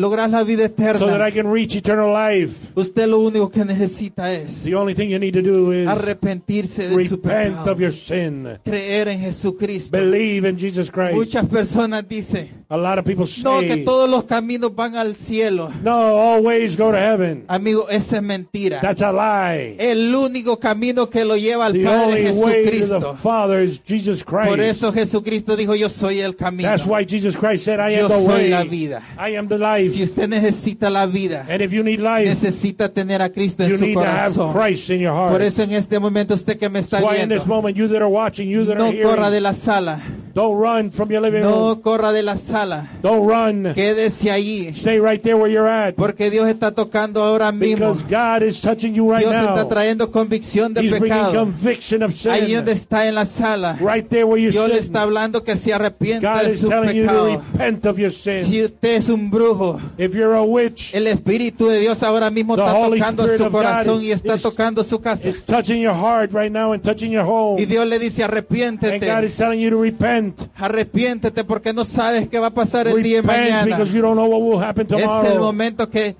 lograr la vida so that I eterna? can reach eternal life? Usted lo único que necesita es The only thing you need to do is arrepentirse de su repent pecado, of your sin. creer en Jesucristo. Believe in Jesus Christ. Muchas personas dicen, A lot of people no, que say, todos los caminos van al cielo. no, all ways go to heaven. Amigo, esa es mentira. That's a lie. El único camino que lo lleva al The Padre es Jesucristo. Father is Jesus Por Christ. eso Jesucristo dijo, yo soy el camino. That's why Jesus Christ said, I Yo am the soy way. la vida. I am the Si life. usted necesita la vida, And if you need life, necesita tener a Cristo en you su need to have corazón. Christ in your Por heart. eso en este momento usted que me está That's why in this viendo, moment, you that are watching, you that are no corra de hearing, la sala, don't run from your living room. no corra de la sala, Don't run. quédese allí, Stay right there where you're at. porque Dios está tocando ahora mismo. Because God is touching you right Dios está now. trayendo convicción de He's pecado. conviction of Ahí donde sin. está en la sala, Right there where you're Dios le sitting. está hablando que se arrepienta God de is su telling you to pecado. repent of your Si sin. usted es un brujo, If you're a witch, el Espíritu de Dios ahora mismo está tocando Spirit su corazón y está is- tocando su casa. it's touching your heart right now and touching your home. Y Dios le dice, And God arrepiéntete, is telling you to repent. arrepiéntete porque no sabes qué va a pasar el día de mañana. because you don't know what will happen Es el tomorrow. momento que,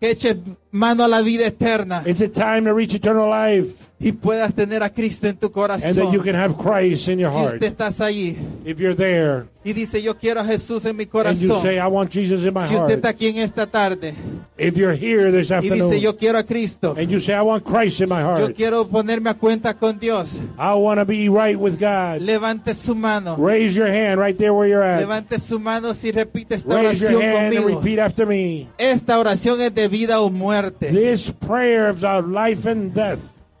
que eches mano a la vida eterna It's a time to reach eternal life y puedas tener a Cristo en tu and that you corazón. can have Christ in your Si heart. usted estás allí If you're there y dice, yo quiero a Jesús en mi and you corazón. say, I want Jesus in my Si usted heart. está aquí en esta tarde If you're here this y dice, afternoon yo quiero a Cristo, and you say, I want Christ in my yo heart. quiero ponerme a cuenta con Dios, I want to be right with God. levante su mano. Raise your hand right there where you're at. Levante su mano si repite esta Raise your oración hand and conmigo. repeat after me. Esta oración es de vida o muerte. This prayer is of life and death.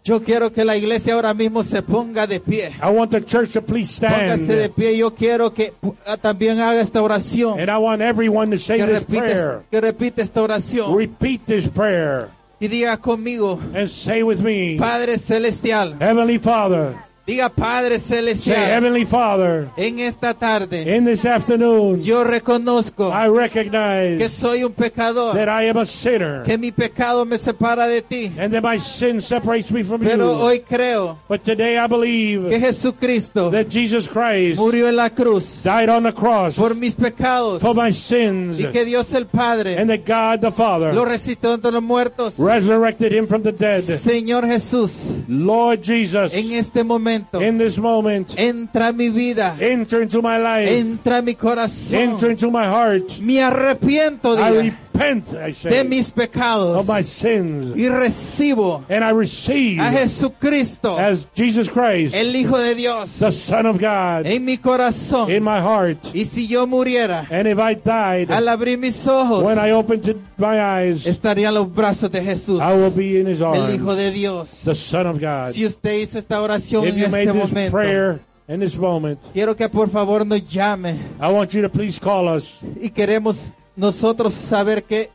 Yo quiero que la iglesia ahora mismo se ponga de pie. I want the church to please Póngase de stand. pie. Yo quiero que uh, también haga esta oración. And I want everyone to say Que this repite, prayer. que repite esta oración. Repeat this prayer Y diga conmigo, and say with me, Padre Celestial. Heavenly Father. Diga Padre Say, Celestial. Heavenly Father, En esta tarde in this afternoon, yo reconozco I que recognize soy un pecador. that I am a sinner Que mi pecado me separa de ti. and that my sin separates me from Pero you. hoy creo But today I que Jesucristo that Jesus Christ murió en la cruz died on the cross por mis pecados. for my sins Y que Dios el Padre and that God the lo Father resucitó entre los muertos. resurrected him from the dead. Señor Jesús, Lord Jesus, en este momento, in this moment, entra a mi vida, enter into my life, entra a mi enter corazón. into my heart. Me arrepiento diga, repent, I de say, mis pecados of my sins y recibo and I receive a Jesucristo, as Jesus Christ, el Hijo de Dios, the Son of God, en mi corazón. in my heart. Y si yo muriera, And if I died, al abrir mis ojos, when I opened my eyes, estaría en los brazos de Jesús, I will be in His el Hijo arms, de Dios. the Son of God. Si usted hizo esta oración If en you made este this momento, prayer in this moment, quiero que por favor nos llame I want you to please call us. y queremos nosotros saber que,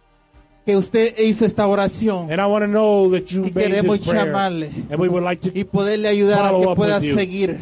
que usted hizo esta oración And I want to know that you Y made queremos this prayer. llamarle. And we would like to, y poderle ayudar a que pueda seguir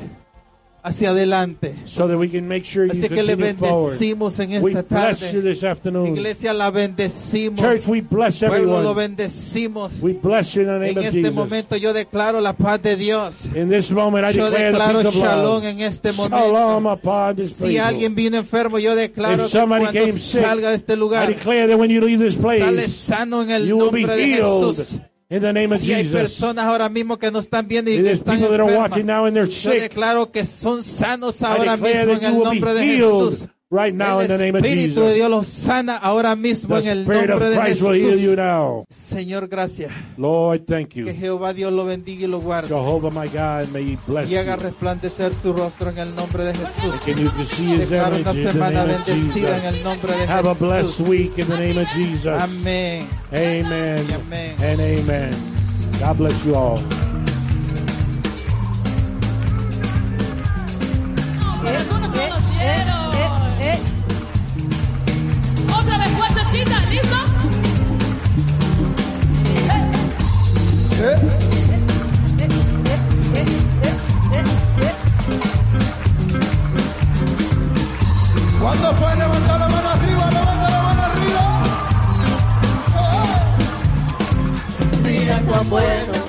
hacia adelante. so that we can make sure you Así que le forward. bendecimos en We esta bless you tarde. this afternoon. Iglesia, la bendecimos. Church, we bless Pueblo, lo everyone. bendecimos. We bless you in the name En of este Jesus. momento yo declaro la paz de Dios. In this moment, I Yo declare the shalom en este Shalom upon this Si people. alguien vino enfermo, yo declaro If que cuando came sick, salga de este I lugar, declare that when you leave this sale place, sano en el you will be nombre de healed Jesús. In the name of Si hay Jesus. personas ahora mismo que nos están viendo y And que there's están people that are enfermas, watching now and they're yo sick. declaro que son sanos I ahora declare mismo en that you el will be nombre de healed Jesús. Right now in the El name of Espíritu de Jesus. Dios los sana ahora mismo The en el Spirit nombre of de Christ will heal you Jesús. now. Señor, gracias. Lord, thank Que you. Jehová Dios lo bendiga y lo guarde. Jehovah, my God, may He bless Y haga you. resplandecer su rostro en el nombre de Jesús. And you can see His Declaro image una in the semana name of bendecida en Jesus. el nombre de Have a blessed Jesús. week in the name of Jesus. Amén. Amen Y amén. and amen. God bless you all. ¿Listo? ¿Cuántos pueden levantar la mano arriba? Levanta la mano arriba. Sí. Mira cuán bueno